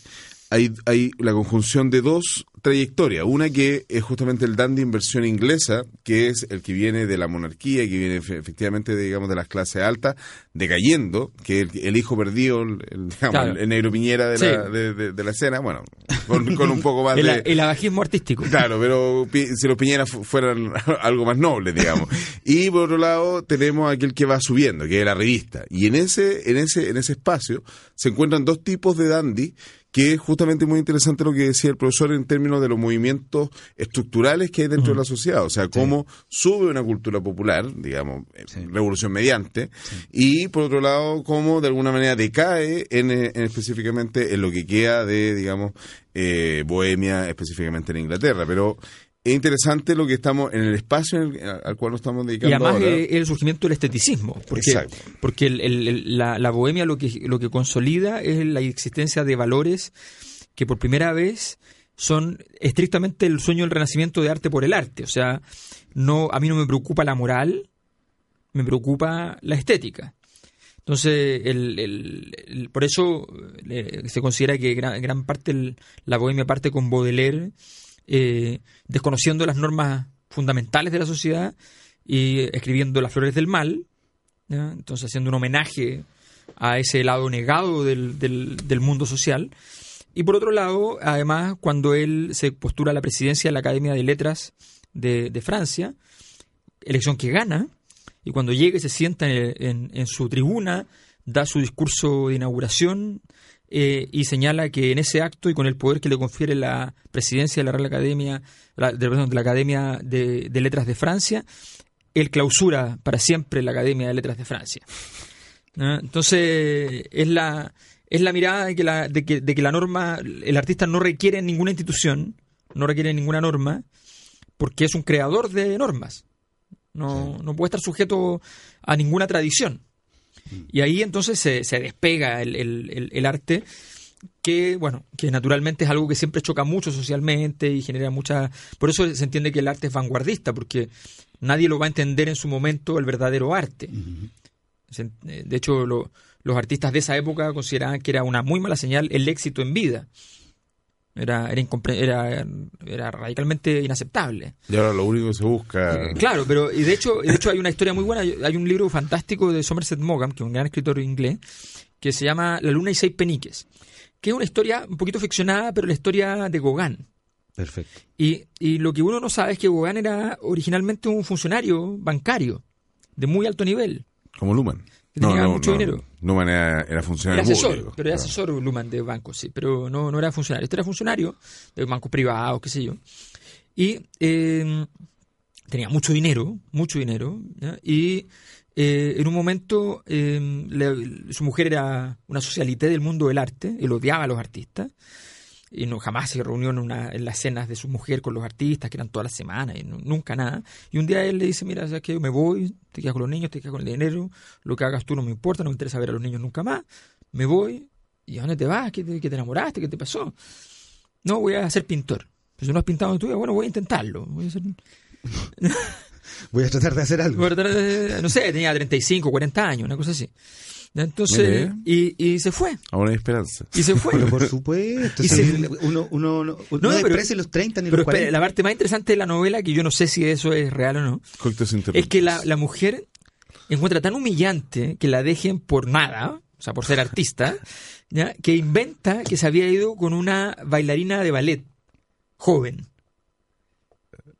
hay, hay la conjunción de dos trayectorias. Una que es justamente el dandy en versión inglesa, que es el que viene de la monarquía, que viene efe- efectivamente, de, digamos, de las clases altas, decayendo, que el, el hijo perdido, el, el, Claro. el- negro piñera de, la, de, de- de la escena, bueno, con, con un poco más el, de... el abajismo artístico. Claro, pero si los Piñeras fu- fueran algo más nobles, digamos. Y por otro lado tenemos aquel que va subiendo, que es la revista. Y en ese, en ese, en ese espacio se encuentran dos tipos de dandy que es justamente muy interesante lo que decía el profesor en términos de los movimientos estructurales que hay dentro de la sociedad. O sea, cómo sube una cultura popular, digamos, eh, revolución mediante, y por otro lado, cómo de alguna manera decae en, eh, en específicamente en lo que queda de, digamos, eh, Bohemia, específicamente en Inglaterra. Pero es interesante lo que estamos, en el espacio en el- al cual nos estamos dedicando Y además ahora. el surgimiento del esteticismo, porque, Exacto. porque el- el- el- la, la bohemia lo que, lo que consolida es la existencia de valores que por primera vez son estrictamente el sueño del renacimiento de arte por el arte. O sea, no, a mí no me preocupa la moral, me preocupa la estética. Entonces, el, el- por eso eh, se considera que gran, gran parte la bohemia parte con Baudelaire, eh, desconociendo las normas fundamentales de la sociedad y escribiendo Las Flores del Mal, ¿ya? entonces haciendo un homenaje a ese lado negado del- del mundo social. Y por otro lado, además, cuando él se postula a la presidencia de la Academia de Letras de, Francia, elección que gana, y cuando llega y se sienta en, su tribuna, da su discurso de inauguración eh, y señala que en ese acto y con el poder que le confiere la presidencia de la Real Academia, la, de, perdón, de la Academia de, de Letras de Francia, él clausura para siempre la Academia de Letras de Francia. Entonces, es la, es la mirada de que la, de, que, de que la norma, el artista no requiere ninguna institución, no requiere ninguna norma, porque es un creador de normas. No, no puede estar sujeto a ninguna tradición. Y ahí entonces se, se despega el, el- el- el arte, que bueno, que naturalmente es algo que siempre choca mucho socialmente y genera mucha. Por eso se entiende que el arte es vanguardista, porque nadie lo va a entender en su momento el verdadero arte. Eh, De hecho, lo- los artistas de esa época consideraban que era una muy mala señal el éxito en vida. Era, era, era, era radicalmente inaceptable. Y ahora lo único que se busca... Claro, pero y de hecho, de hecho hay una historia muy buena. Hay un libro fantástico de Somerset Maugham, que es un gran escritor inglés, que se llama La Luna y Seis Peniques, que es una historia un poquito ficcionada, pero la historia de Gauguin. Perfecto. Y, y lo que uno no sabe es que Gauguin era originalmente un funcionario bancario de muy alto nivel. Como Luman. Que tenía mucho dinero. Luman era, era Era funcionario asesor, público. pero era Claro. asesor Luman de bancos, sí, pero no, no era funcionario. Este era funcionario de bancos privados, qué sé yo. Y eh, tenía mucho dinero, mucho dinero, ¿ya? y eh, en un momento eh, le- su mujer era una socialité del mundo del arte, él odiaba a los artistas, y no jamás se reunió en, una, en las cenas de su mujer con los artistas, que eran todas las semanas, y no- nunca nada. Y un día él le dice, mira, ¿sabes qué? Me voy, te quedas con los niños, te quedas con el dinero, lo que hagas tú no me importa, no me interesa ver a los niños nunca más, me voy, ¿y a dónde te vas? ¿Qué te, qué te enamoraste? ¿Qué te pasó? No, voy a ser pintor. Pues si no has pintado en tu vida, bueno, voy a intentarlo. Voy a ser- Voy a tratar de hacer algo. no sé, tenía 35, 40 años, una cosa así. Entonces, Mire. y, y se fue. Aún hay esperanza. Y se fue. Pero por supuesto, Y si se- uno, uno, no, No, no pero- los 30 ni Pero los espere, 40. la parte más interesante de la novela, que yo no sé si eso es real o no, es que la, la mujer encuentra tan humillante que la dejen por nada, o sea, por ser artista, ¿ya? que inventa que se había ido con una bailarina de ballet joven.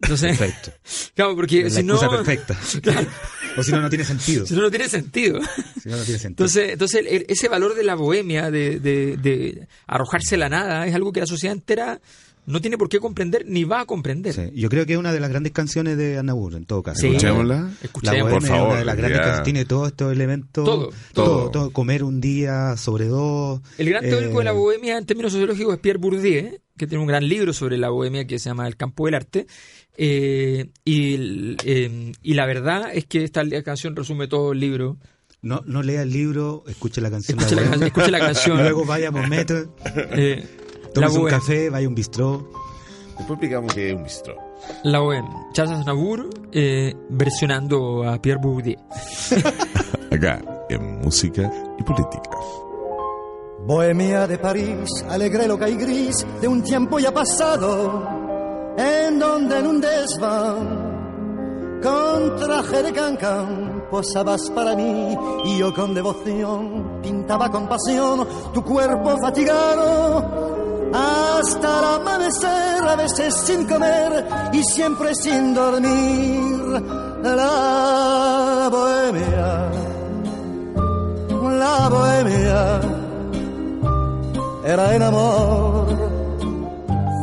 Entonces, Perfecto. claro, porque La si no, perfecta. Claro. O si no, no tiene sentido. si no, no tiene sentido. Si no, no tiene sentido. Entonces, entonces el- ese valor de la bohemia, de, de- de arrojarse a la nada, es algo que la sociedad entera no tiene por qué comprender ni va a comprender. Sí, Yo creo que es una de las grandes canciones de Anabur, en todo caso. Sí. Escuchémosla. La Escuchemos. bohemia por favor, es una de las grandes canciones. Tiene todos estos elementos. Todo, todo, todo. Comer un día sobre dos. El gran teórico Eh, de la bohemia en términos sociológicos es Pierre Bourdieu, que tiene un gran libro sobre la bohemia que se llama El campo del arte. Eh, y, eh, y la verdad es que esta canción resume todo el libro. No, no lea el libro, escuche la canción. Escuche la, can- escuche la canción. Luego vaya a Momet, eh, un café, vaya a un bistró. Después explicamos que es un bistró. la bohemia. Charles Aznavour eh, versionando a Pierre Bourdieu. Acá, en música y política. Bohemia de París, alegre loca y gris de un tiempo ya pasado, en donde en un desván, con traje de cancan, posabas para mí y yo con devoción pintaba con pasión tu cuerpo fatigado. Hasta el amanecer, a veces sin comer y siempre sin dormir. La bohemia, la bohemia era el amor,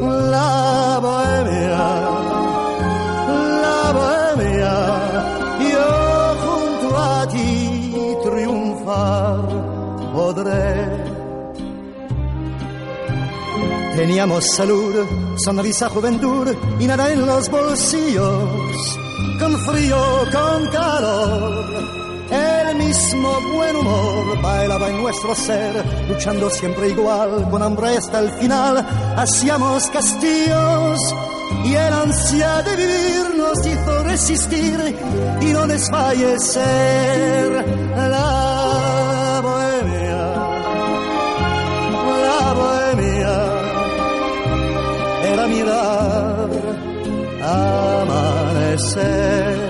La bohemia, la bohemia, yo junto a ti triunfar podré. Teníamos salud, sonrisa, juventud y nada en los bolsillos. Con frío, con calor, mismo buen humor bailaba en nuestro ser, luchando siempre igual, con hambre hasta el final. Hacíamos castillos y el ansia de vivir nos hizo resistir y no desfallecer. La bohemia, la bohemia era mirar amanecer.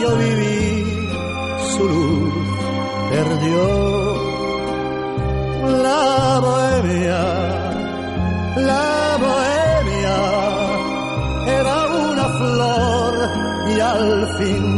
yo viví, su luz perdió. La bohemia, la bohemia era una flor y al fin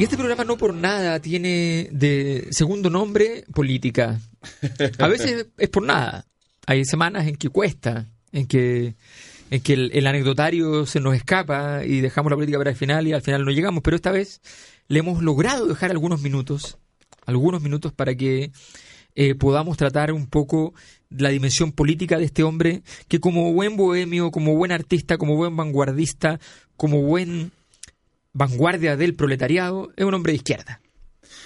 Y este programa no por nada tiene de segundo nombre política. A veces es por nada. Hay semanas en que cuesta, en que, en que el, el anecdotario se nos escapa y dejamos la política para el final y al final no llegamos. Pero esta vez le hemos logrado dejar algunos minutos, algunos minutos para que eh, podamos tratar un poco la dimensión política de este hombre que como buen bohemio, como buen artista, como buen vanguardista, como buen vanguardia del proletariado, es un hombre de izquierda.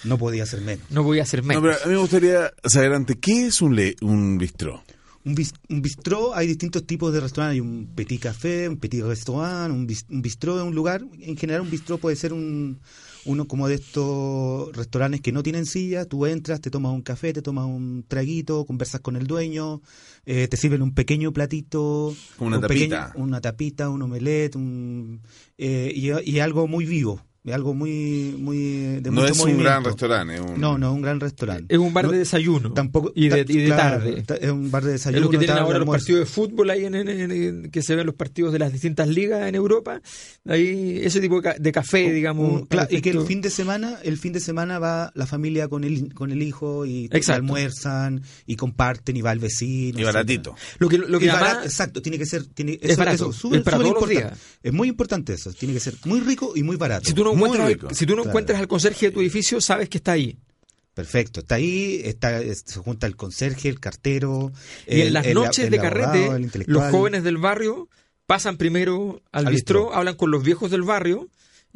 No podía ser menos. No voy a hacer No, menos. pero a mí me gustaría saber antes, ¿qué es un, le- un bistró? Un, bis- un bistró, hay distintos tipos de restaurantes. Hay un petit café, un petit restaurant, un, bis- un bistró es un lugar. En general, un bistró puede ser un, uno como de estos restaurantes que no tienen silla. Tú entras, te tomas un café, te tomas un traguito, conversas con el dueño, eh, te sirven un pequeño platito. Una un pequeño- tapita. una tapita, un omelette, un, eh, y, y algo muy vivo. Algo muy, muy de No mucho es un gran restaurante. es un- No, no, un gran restaurante. Es un bar de desayuno Tampoco, y de, ta- y de claro, tarde. ta- Es un bar de Es desayuno. lo que tienen tarde, ahora los partidos de fútbol ahí en, en- en- en- que se ven los partidos de las distintas ligas en Europa. Ahí ese tipo de, ca- de café, digamos. Un- claro, y que el fin de semana, el fin de semana va la familia con el con el hijo y, Exacto. almuerzan y comparten y va el vecino. Y baratito. Lo que, lo que además- barato, exacto, tiene que ser, tiene, Es eso- barato, eso, es para súper todos los importante. Es muy importante eso, tiene que ser muy rico y muy barato. si tú no encuentras, rico. si tú no Claro. encuentras al conserje de tu edificio, sabes que está ahí. Perfecto, está ahí, está, es- se junta el conserje, el cartero. Y en las el- noches el de carrete, los jóvenes del barrio pasan primero al, Al bistró, bistró. hablan con los viejos del barrio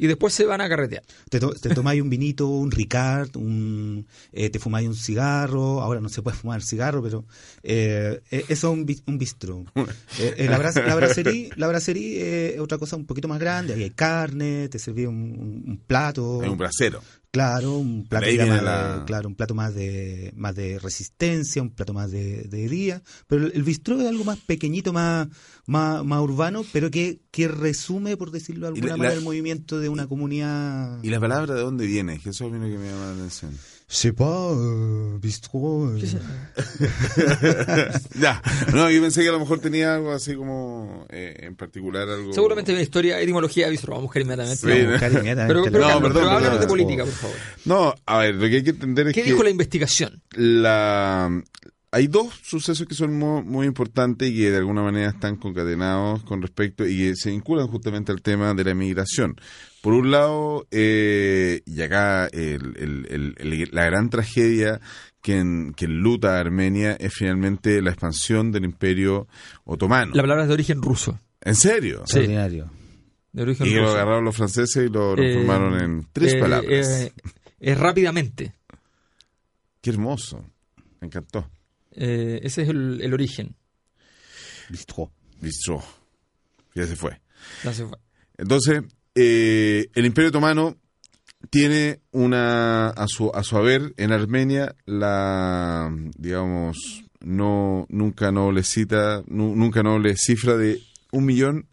y después se van a carretear. Te, to- te tomáis un vinito, un Ricard, un, eh, te fumáis un cigarro. Ahora no se puede fumar cigarro, pero eh, eh, eso es un, un bistro. Eh, eh, la, bra- la bracería, la bracería eh, es otra cosa un poquito más grande. Ahí hay carne, te serví un, un- un plato. Es un brasero. Claro, un plato, ya más la- claro, un plato más de más de resistencia, un plato más de, de día, pero el, bistró es algo más pequeñito, más más, más urbano, pero que, que resume, por decirlo de alguna la- manera, la- el movimiento de una comunidad. ¿Y la palabra de dónde viene? Que eso es lo que me llama la atención. C'est pas euh, bistrot. euh. ya, no, yo pensé que a lo mejor tenía algo así como, eh, en particular algo... Seguramente en historia, etimología de bistró, vamos a buscar inmediatamente. Sí, Vamos a ¿no? buscar inmediatamente Pero, la- pero, No, Carlos, perdón, pero háblanos de política, por favor. No, a ver, lo que hay que entender es ¿Qué que dijo la investigación? la... Hay dos sucesos que son mu- muy, importantes y que de alguna manera están concatenados con respecto y que se vinculan justamente al tema de la migración. Por un lado, eh, y acá el- el- el- el- la gran tragedia que, en, que enluta a Armenia es finalmente la expansión del imperio otomano. La palabra es de origen ruso. ¿En serio? Sí. De origen Y que lo ruso. agarraron los franceses y lo Eh, transformaron en tres eh, palabras. eh, es rápidamente. Qué hermoso. Me encantó. Eh, ese es el, el origen. Bistrot. Bistró. Ya se fue. Ya se fue. Entonces, eh, el Imperio Otomano tiene una a su a su haber en Armenia la digamos no nunca noblecita nu- nunca noble cifra de un millón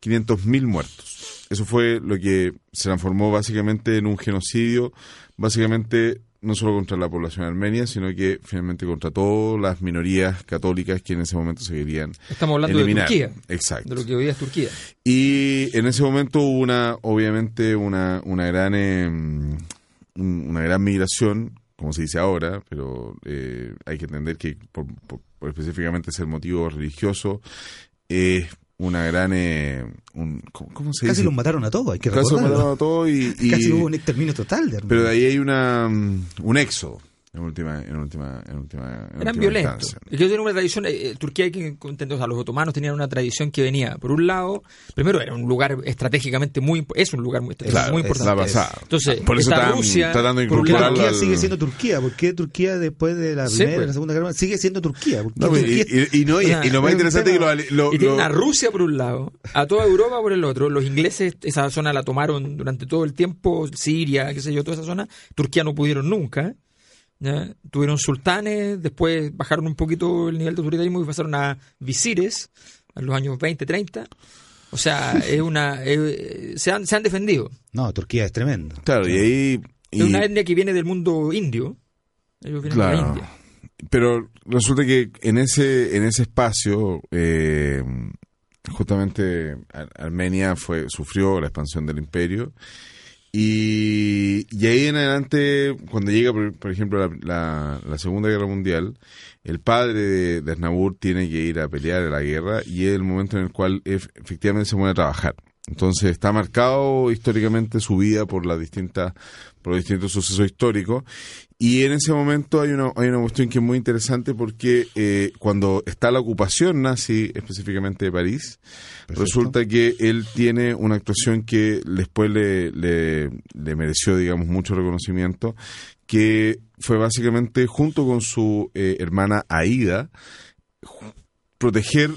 quinientos mil muertos. Eso fue lo que se transformó básicamente en un genocidio, básicamente no solo contra la población armenia, sino que finalmente contra todas las minorías católicas que en ese momento se querían Estamos hablando eliminar. de Turquía. Exacto. De lo que hoy es Turquía. Y en ese momento hubo una, obviamente, una, una gran eh, un- una gran migración, como se dice ahora, pero eh, hay que entender que por, por- por específicamente ser motivo religioso, es una gran... eh, un- ¿cómo, se Casi dice? los mataron a todos, hay que Casi los mataron a todos y, y- Casi hubo un exterminio total de pero de ahí hay una mm, un éxodo en última en última en última en Eran última violentos. instancia. Es que tiene una tradición, eh, Turquía hay que entender, o sea, los otomanos tenían una tradición que venía, por un lado, primero era un lugar estratégicamente muy, es un lugar muy, estratégico, Claro, muy es importante. la pasada. Entonces, Por eso está están Rusia, tratando de Porque incorporarlo Turquía al- sigue siendo Turquía. ¿Por qué Turquía después de la Primera pues. la Segunda Guerra Mundial sigue siendo Turquía? ¿Por qué No, y, Turquía- y- y no, y- y lo más Es interesante es que lo, lo- y tienen lo- a Rusia por un lado, a toda Europa por el otro. Los ingleses esa zona la tomaron durante todo el tiempo, Siria, qué sé yo, toda esa zona. Turquía no pudieron nunca. ¿Ya? Tuvieron sultanes, después bajaron un poquito el nivel de autoritarismo y pasaron a visires en los años 20, 30. O sea, es una eh, se, han, se han defendido. No, Turquía es tremendo. claro, y ahí y- Es una etnia que viene del mundo indio. Ellos vienen de la Claro. India. Pero resulta que en ese, en ese espacio, eh, justamente Ar- Armenia fue, sufrió la expansión del imperio. Y, y ahí en adelante, cuando llega, por, por ejemplo, la, la- Segunda Guerra Mundial, el padre de, de Aznavour tiene que ir a pelear a la guerra y es el momento en el cual ef- efectivamente se pone a trabajar. Entonces está marcado históricamente su vida por las distintas, por los distintos sucesos históricos. Y en ese momento hay una, hay una cuestión que es muy interesante porque eh, cuando está la ocupación nazi, específicamente de París, resulta que él tiene una actuación que después le, le, le mereció, digamos, mucho reconocimiento, que fue básicamente junto con su eh, hermana Aida, proteger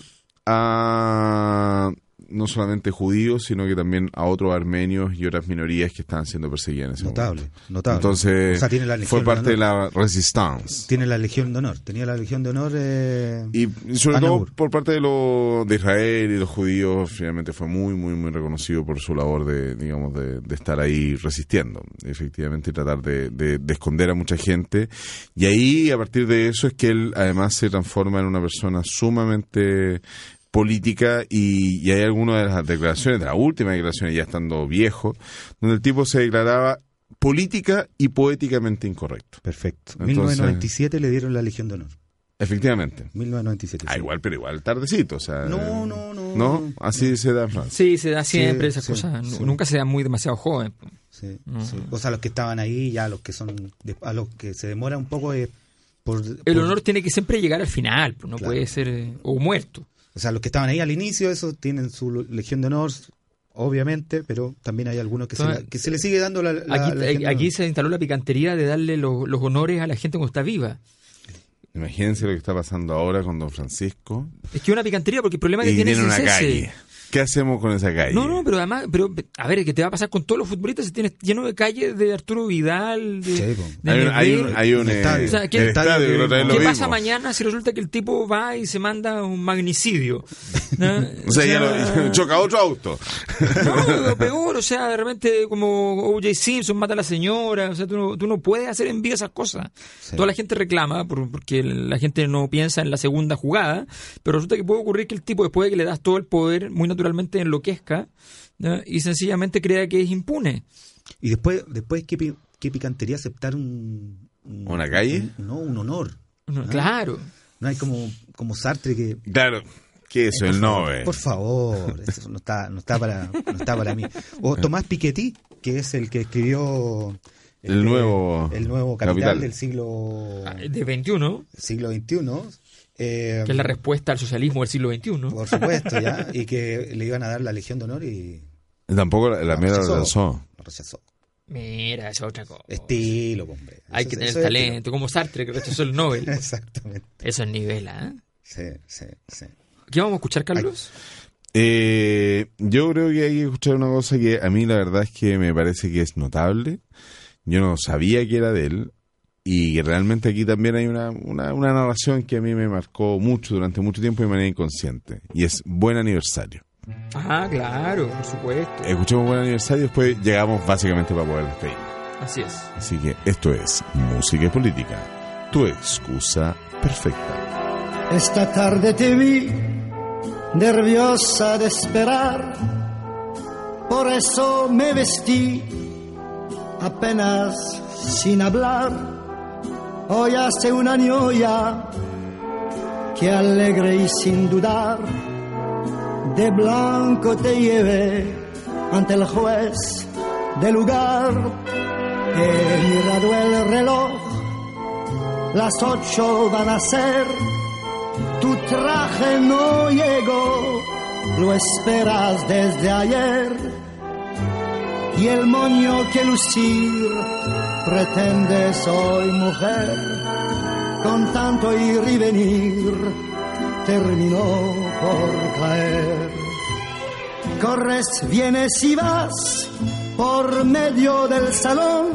a no solamente judíos, sino que también a otros armenios y otras minorías que estaban siendo perseguidas en ese Notable, momento. notable. Entonces, O sea, tiene la Legión fue parte de la resistance. Tiene la Legión de Honor. Tenía la Legión de Honor. eh, Y sobre todo por parte de, lo, de Israel y los judíos, finalmente fue muy, muy, muy reconocido por su labor de, digamos, de, de estar ahí resistiendo, efectivamente, y tratar de esconder a mucha gente. Y ahí, a partir de eso, es que él además se transforma en una persona sumamente política y, y hay algunas de las declaraciones, de la última declaración, ya estando viejo, donde el tipo se declaraba política y poéticamente incorrecto. perfecto. Entonces- 1997 le dieron la Legión de Honor. Efectivamente. 1997. Ah, sí. igual, pero igual tardecito, o sea. No, no, no. ¿No? Así se da en Francia. Sí, se da siempre Sí, esas sí, cosas. Nunca se da muy demasiado joven. Sí, No. sí. O sea, los que estaban ahí, ya los que son. de- a los que se demora un poco es por. El por- honor tiene que siempre llegar al final, pues, no Claro. puede ser eh, o muerto. O sea, los que estaban ahí al inicio, esos tienen su Legión de Honor, obviamente, pero también hay algunos que, se, la- que se le sigue dando la. la- Aquí, de Honor. se instaló la picantería de darle los, los honores a la gente cuando está viva. Imagínense lo que está pasando ahora con Don Francisco. Es que es una picantería porque el problema que Y tiene tiene es una ese. calle. ¿Qué hacemos con esa calle? No, no, pero además, pero a ver, ¿qué te va a pasar con todos los futbolistas? Si tienes lleno de calles de Arturo Vidal, de, Sí, de Hay un, hay un, Nedved. hay un, El estadio. O sea, ¿qué- el estadio, que la otra vez lo ¿Qué vimos. pasa mañana si resulta que el tipo va y se manda un magnicidio? ¿No? O sea, ya lo- choca otro auto. No, lo peor, o sea, de repente como O.J. Simpson mata a la señora, o sea, tú no, tú no puedes hacer en vida esas cosas. Toda la gente reclama por- porque la gente no piensa en la segunda jugada, pero resulta que puede ocurrir que el tipo, después de que le das todo el poder, muy naturalmente enloquezca ¿no? y sencillamente crea que es impune. Y después, después ¿qué, pi- qué picantería aceptar un. un- ¿Una calle? un- no, un honor. No, Ah. Claro. No hay como, como Sartre que. Claro. ¿Qué es eso? El Nobel. Por favor, eso no está, no está para, no está para mí. O Tomás Piketty, que es el que escribió El nuevo el nuevo capital, Capital. del siglo De 21, siglo XXI. Eh, que es la respuesta al socialismo del siglo XXI. por supuesto, ya, y que le iban a dar la Legión de Honor y Tampoco la, la lo mera rechazó. razón. Lo rechazó. Mira, esa es otra cosa. Estilo, hombre. Hay Eso- que tener talento, como Sartre que rechazó el Nobel. Exactamente. Eso es nivel, ¿ah? Sí, sí, sí. ¿Qué vamos a escuchar, Carlos? Eh, yo creo que hay que escuchar una cosa que a mí la verdad es que me parece que es notable. Yo no sabía que era de él. Y realmente aquí también hay una, una, una narración que a mí me marcó mucho durante mucho tiempo de manera inconsciente. Y es Buen Aniversario. Ah, claro, por supuesto. Escuchemos Buen Aniversario y después llegamos básicamente para poder despedir. Así es. Así que esto es Música y Política. Tu excusa perfecta. Esta tarde te vi nerviosa de esperar, por eso me vestí apenas sin hablar. Hoy hace un año que alegre y sin dudar de blanco te llevé ante el juez del lugar. He mirado el reloj, las ocho van a ser. Tu traje no llegó, lo esperas desde ayer. Y el moño que lucir pretendes hoy mujer, con tanto ir y venir terminó por caer. Corres, vienes y vas por medio del salón,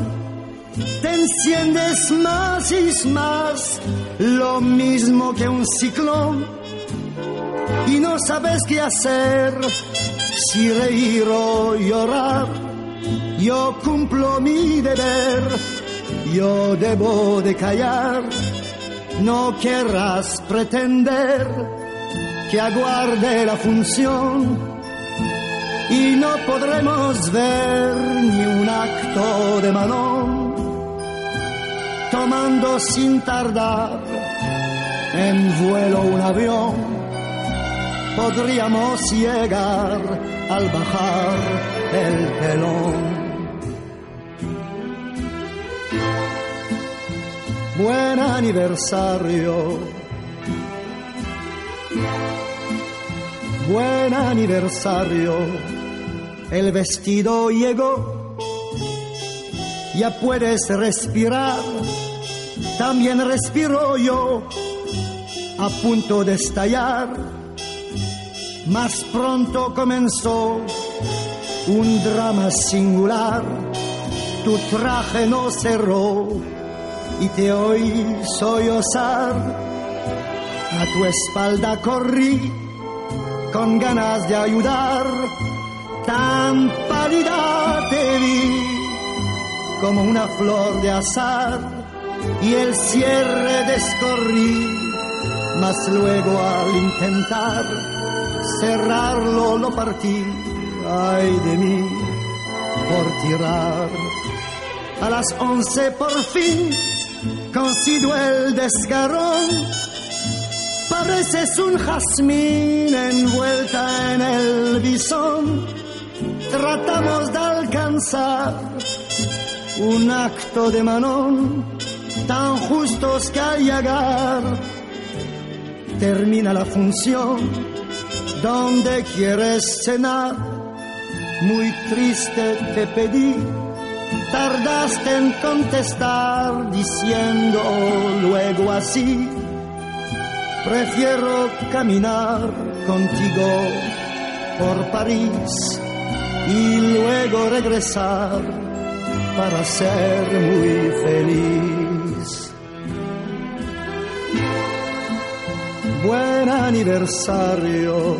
te enciendes más y más, lo mismo que un ciclón, y no sabes qué hacer, si reír o llorar. Yo cumplo mi deber, yo debo de callar, no querrás pretender que aguarde la función. Y no podremos ver ni un acto de Manon, tomando sin tardar en vuelo un avión, podríamos llegar al bajar el telón. Buen aniversario. Buen aniversario. El vestido llegó. Ya puedes respirar. También respiro yo. A punto de estallar. Más pronto comenzó un drama singular. Tu traje no cerró y te oí sollozar. A tu espalda corrí con ganas de ayudar. Tan pálida te vi como una flor de azar y el cierre descorrí. Mas luego al intentar cerrarlo lo partí, ay de mí, por tirar. A las once por fin consigo el desgarrón. Pareces un jazmín envuelta en el bisón. Tratamos de alcanzar un acto de manón tan justos que al llegar termina la función. Donde quieres cenar? Muy triste te pedí tardaste en contestar diciendo luego así, prefiero caminar contigo por París y luego regresar para ser muy feliz. Buen aniversario.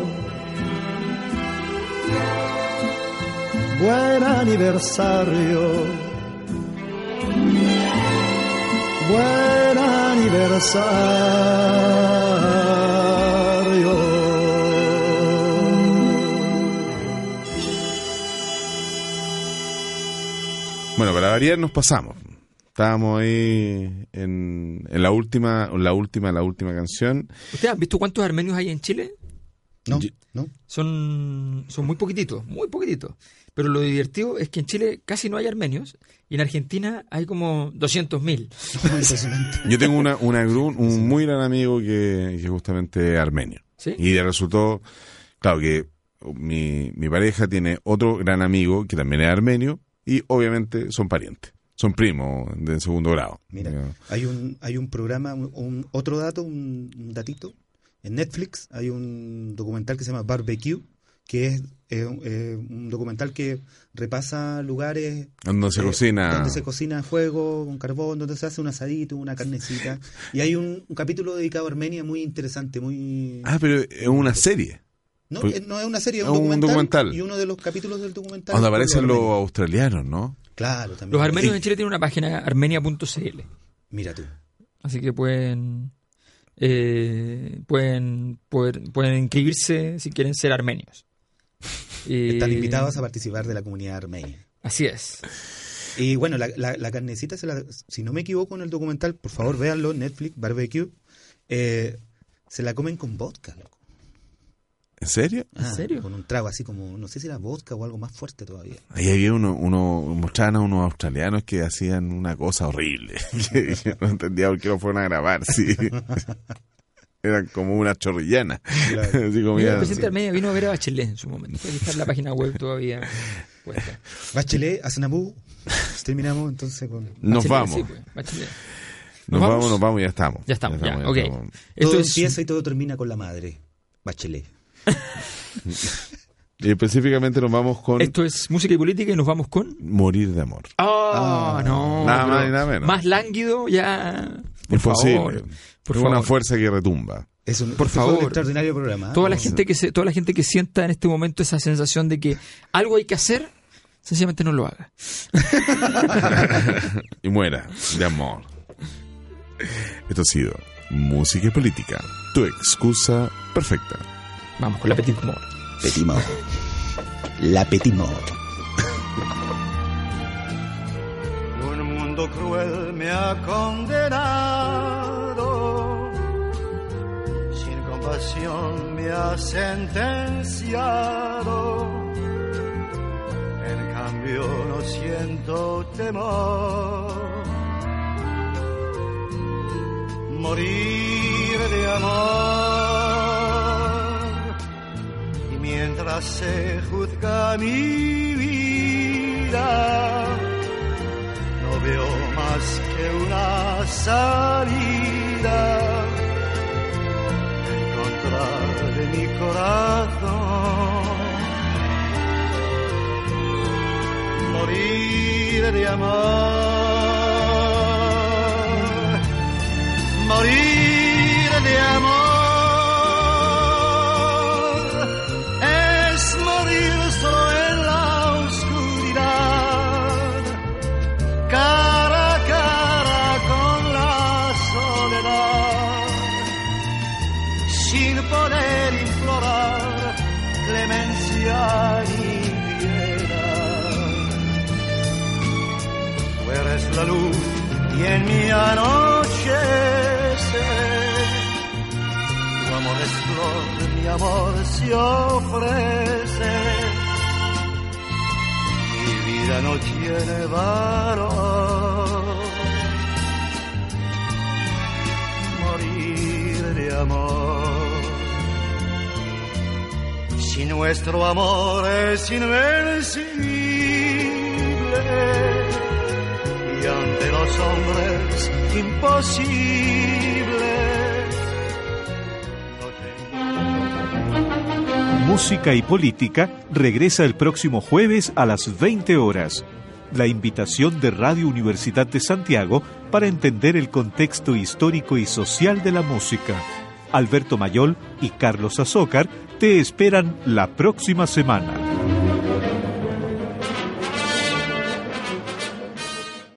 Buen aniversario. Buen aniversario. Bueno, para variar nos pasamos. Estábamos ahí en, en la última, la última, la última canción. ¿Ustedes han visto cuántos armenios hay en Chile? No, Yo- no. Son, son muy poquititos, muy poquititos. Pero lo divertido es que en Chile casi no hay armenios y en Argentina hay como 200.000. Impresionante. Yo tengo una, una un muy gran amigo que, que justamente es armenio. ¿Sí? Y de resultado, claro que mi, mi pareja tiene otro gran amigo que también es armenio y obviamente son parientes. Son primos de segundo grado. Mira, hay un, hay un programa, un, otro dato, un, un datito. En Netflix hay un documental que se llama Barbecue, que es eh, eh, un documental que repasa lugares Donde se eh, cocina. donde se cocina fuego, con carbón, donde se hace un asadito, una carnecita. Y hay un, un capítulo dedicado a Armenia muy interesante, muy... Ah, pero es una serie. no, pues- eh, no es una serie, es un, un documental, documental. Y uno de los capítulos del documental... Donde aparecen los australianos, ¿no? Claro, también. Los armenios Sí. en Chile tienen una página armenia.cl. Mira tú. Así que pueden, eh, pueden, pueden, pueden inscribirse si quieren ser armenios. Están invitados a participar de la comunidad armenia. Así es. Y bueno, la, la, la carnecita, se la- si no me equivoco en el documental, por favor véanlo, Netflix, Barbecue, eh, se la comen con vodka, loco. ¿En serio? Ah, serio? Con un trago así como, no sé si era vodka o algo más fuerte todavía. Ahí había uno, uno, mostraban a unos australianos que hacían una cosa horrible. que yo no entendía por qué lo fueron a grabar, sí. Eran como una chorrillana. Claro. Así Mira, comían, el presidente vino a ver a Bachelet en su momento. Puede estar en la página web todavía. puesta. Bachelet. Terminamos entonces con... Nos Bachelet, vamos. sí, pues, Bachelet. Nos ¿Nos vamos, vamos? nos vamos, ya estamos. Ya estamos, ya, ya ok. estamos. Esto todo es, empieza y todo termina con la madre. Bachelet. Y específicamente nos vamos con esto es música y política y nos vamos con. Morir de amor. ¡Ah! no. Nada más y nada menos. Más lánguido ya. Por Imposible. favor. Por una favor. fuerza que retumba. Es un, Por un favor. extraordinario programa. ¿eh? Toda la gente que se, toda la gente que sienta en este momento esa sensación de que algo hay que hacer, sencillamente no lo haga. y muera de amor. Esto ha sido Música y Política, tu excusa perfecta. Vamos con la petit mort. Petit mort. La petit mort. Un mundo cruel me ha condenado, sin compasión me ha sentenciado. En cambio no siento temor. Morir de amor mientras se juzga mi vida no veo más que una salida en contra de mi corazón. Morir de amor, morir anochece. Tu amor es mi amor se ofrece mi vida no tiene valor. Morir de amor. Si nuestro amor es invencible hombres imposible. No tengo Música y Política regresa el próximo jueves a las 20 horas. La invitación de Radio Universidad de Santiago para entender el contexto histórico y social de la música. Alberto Mayol y Carlos Azócar te esperan la próxima semana.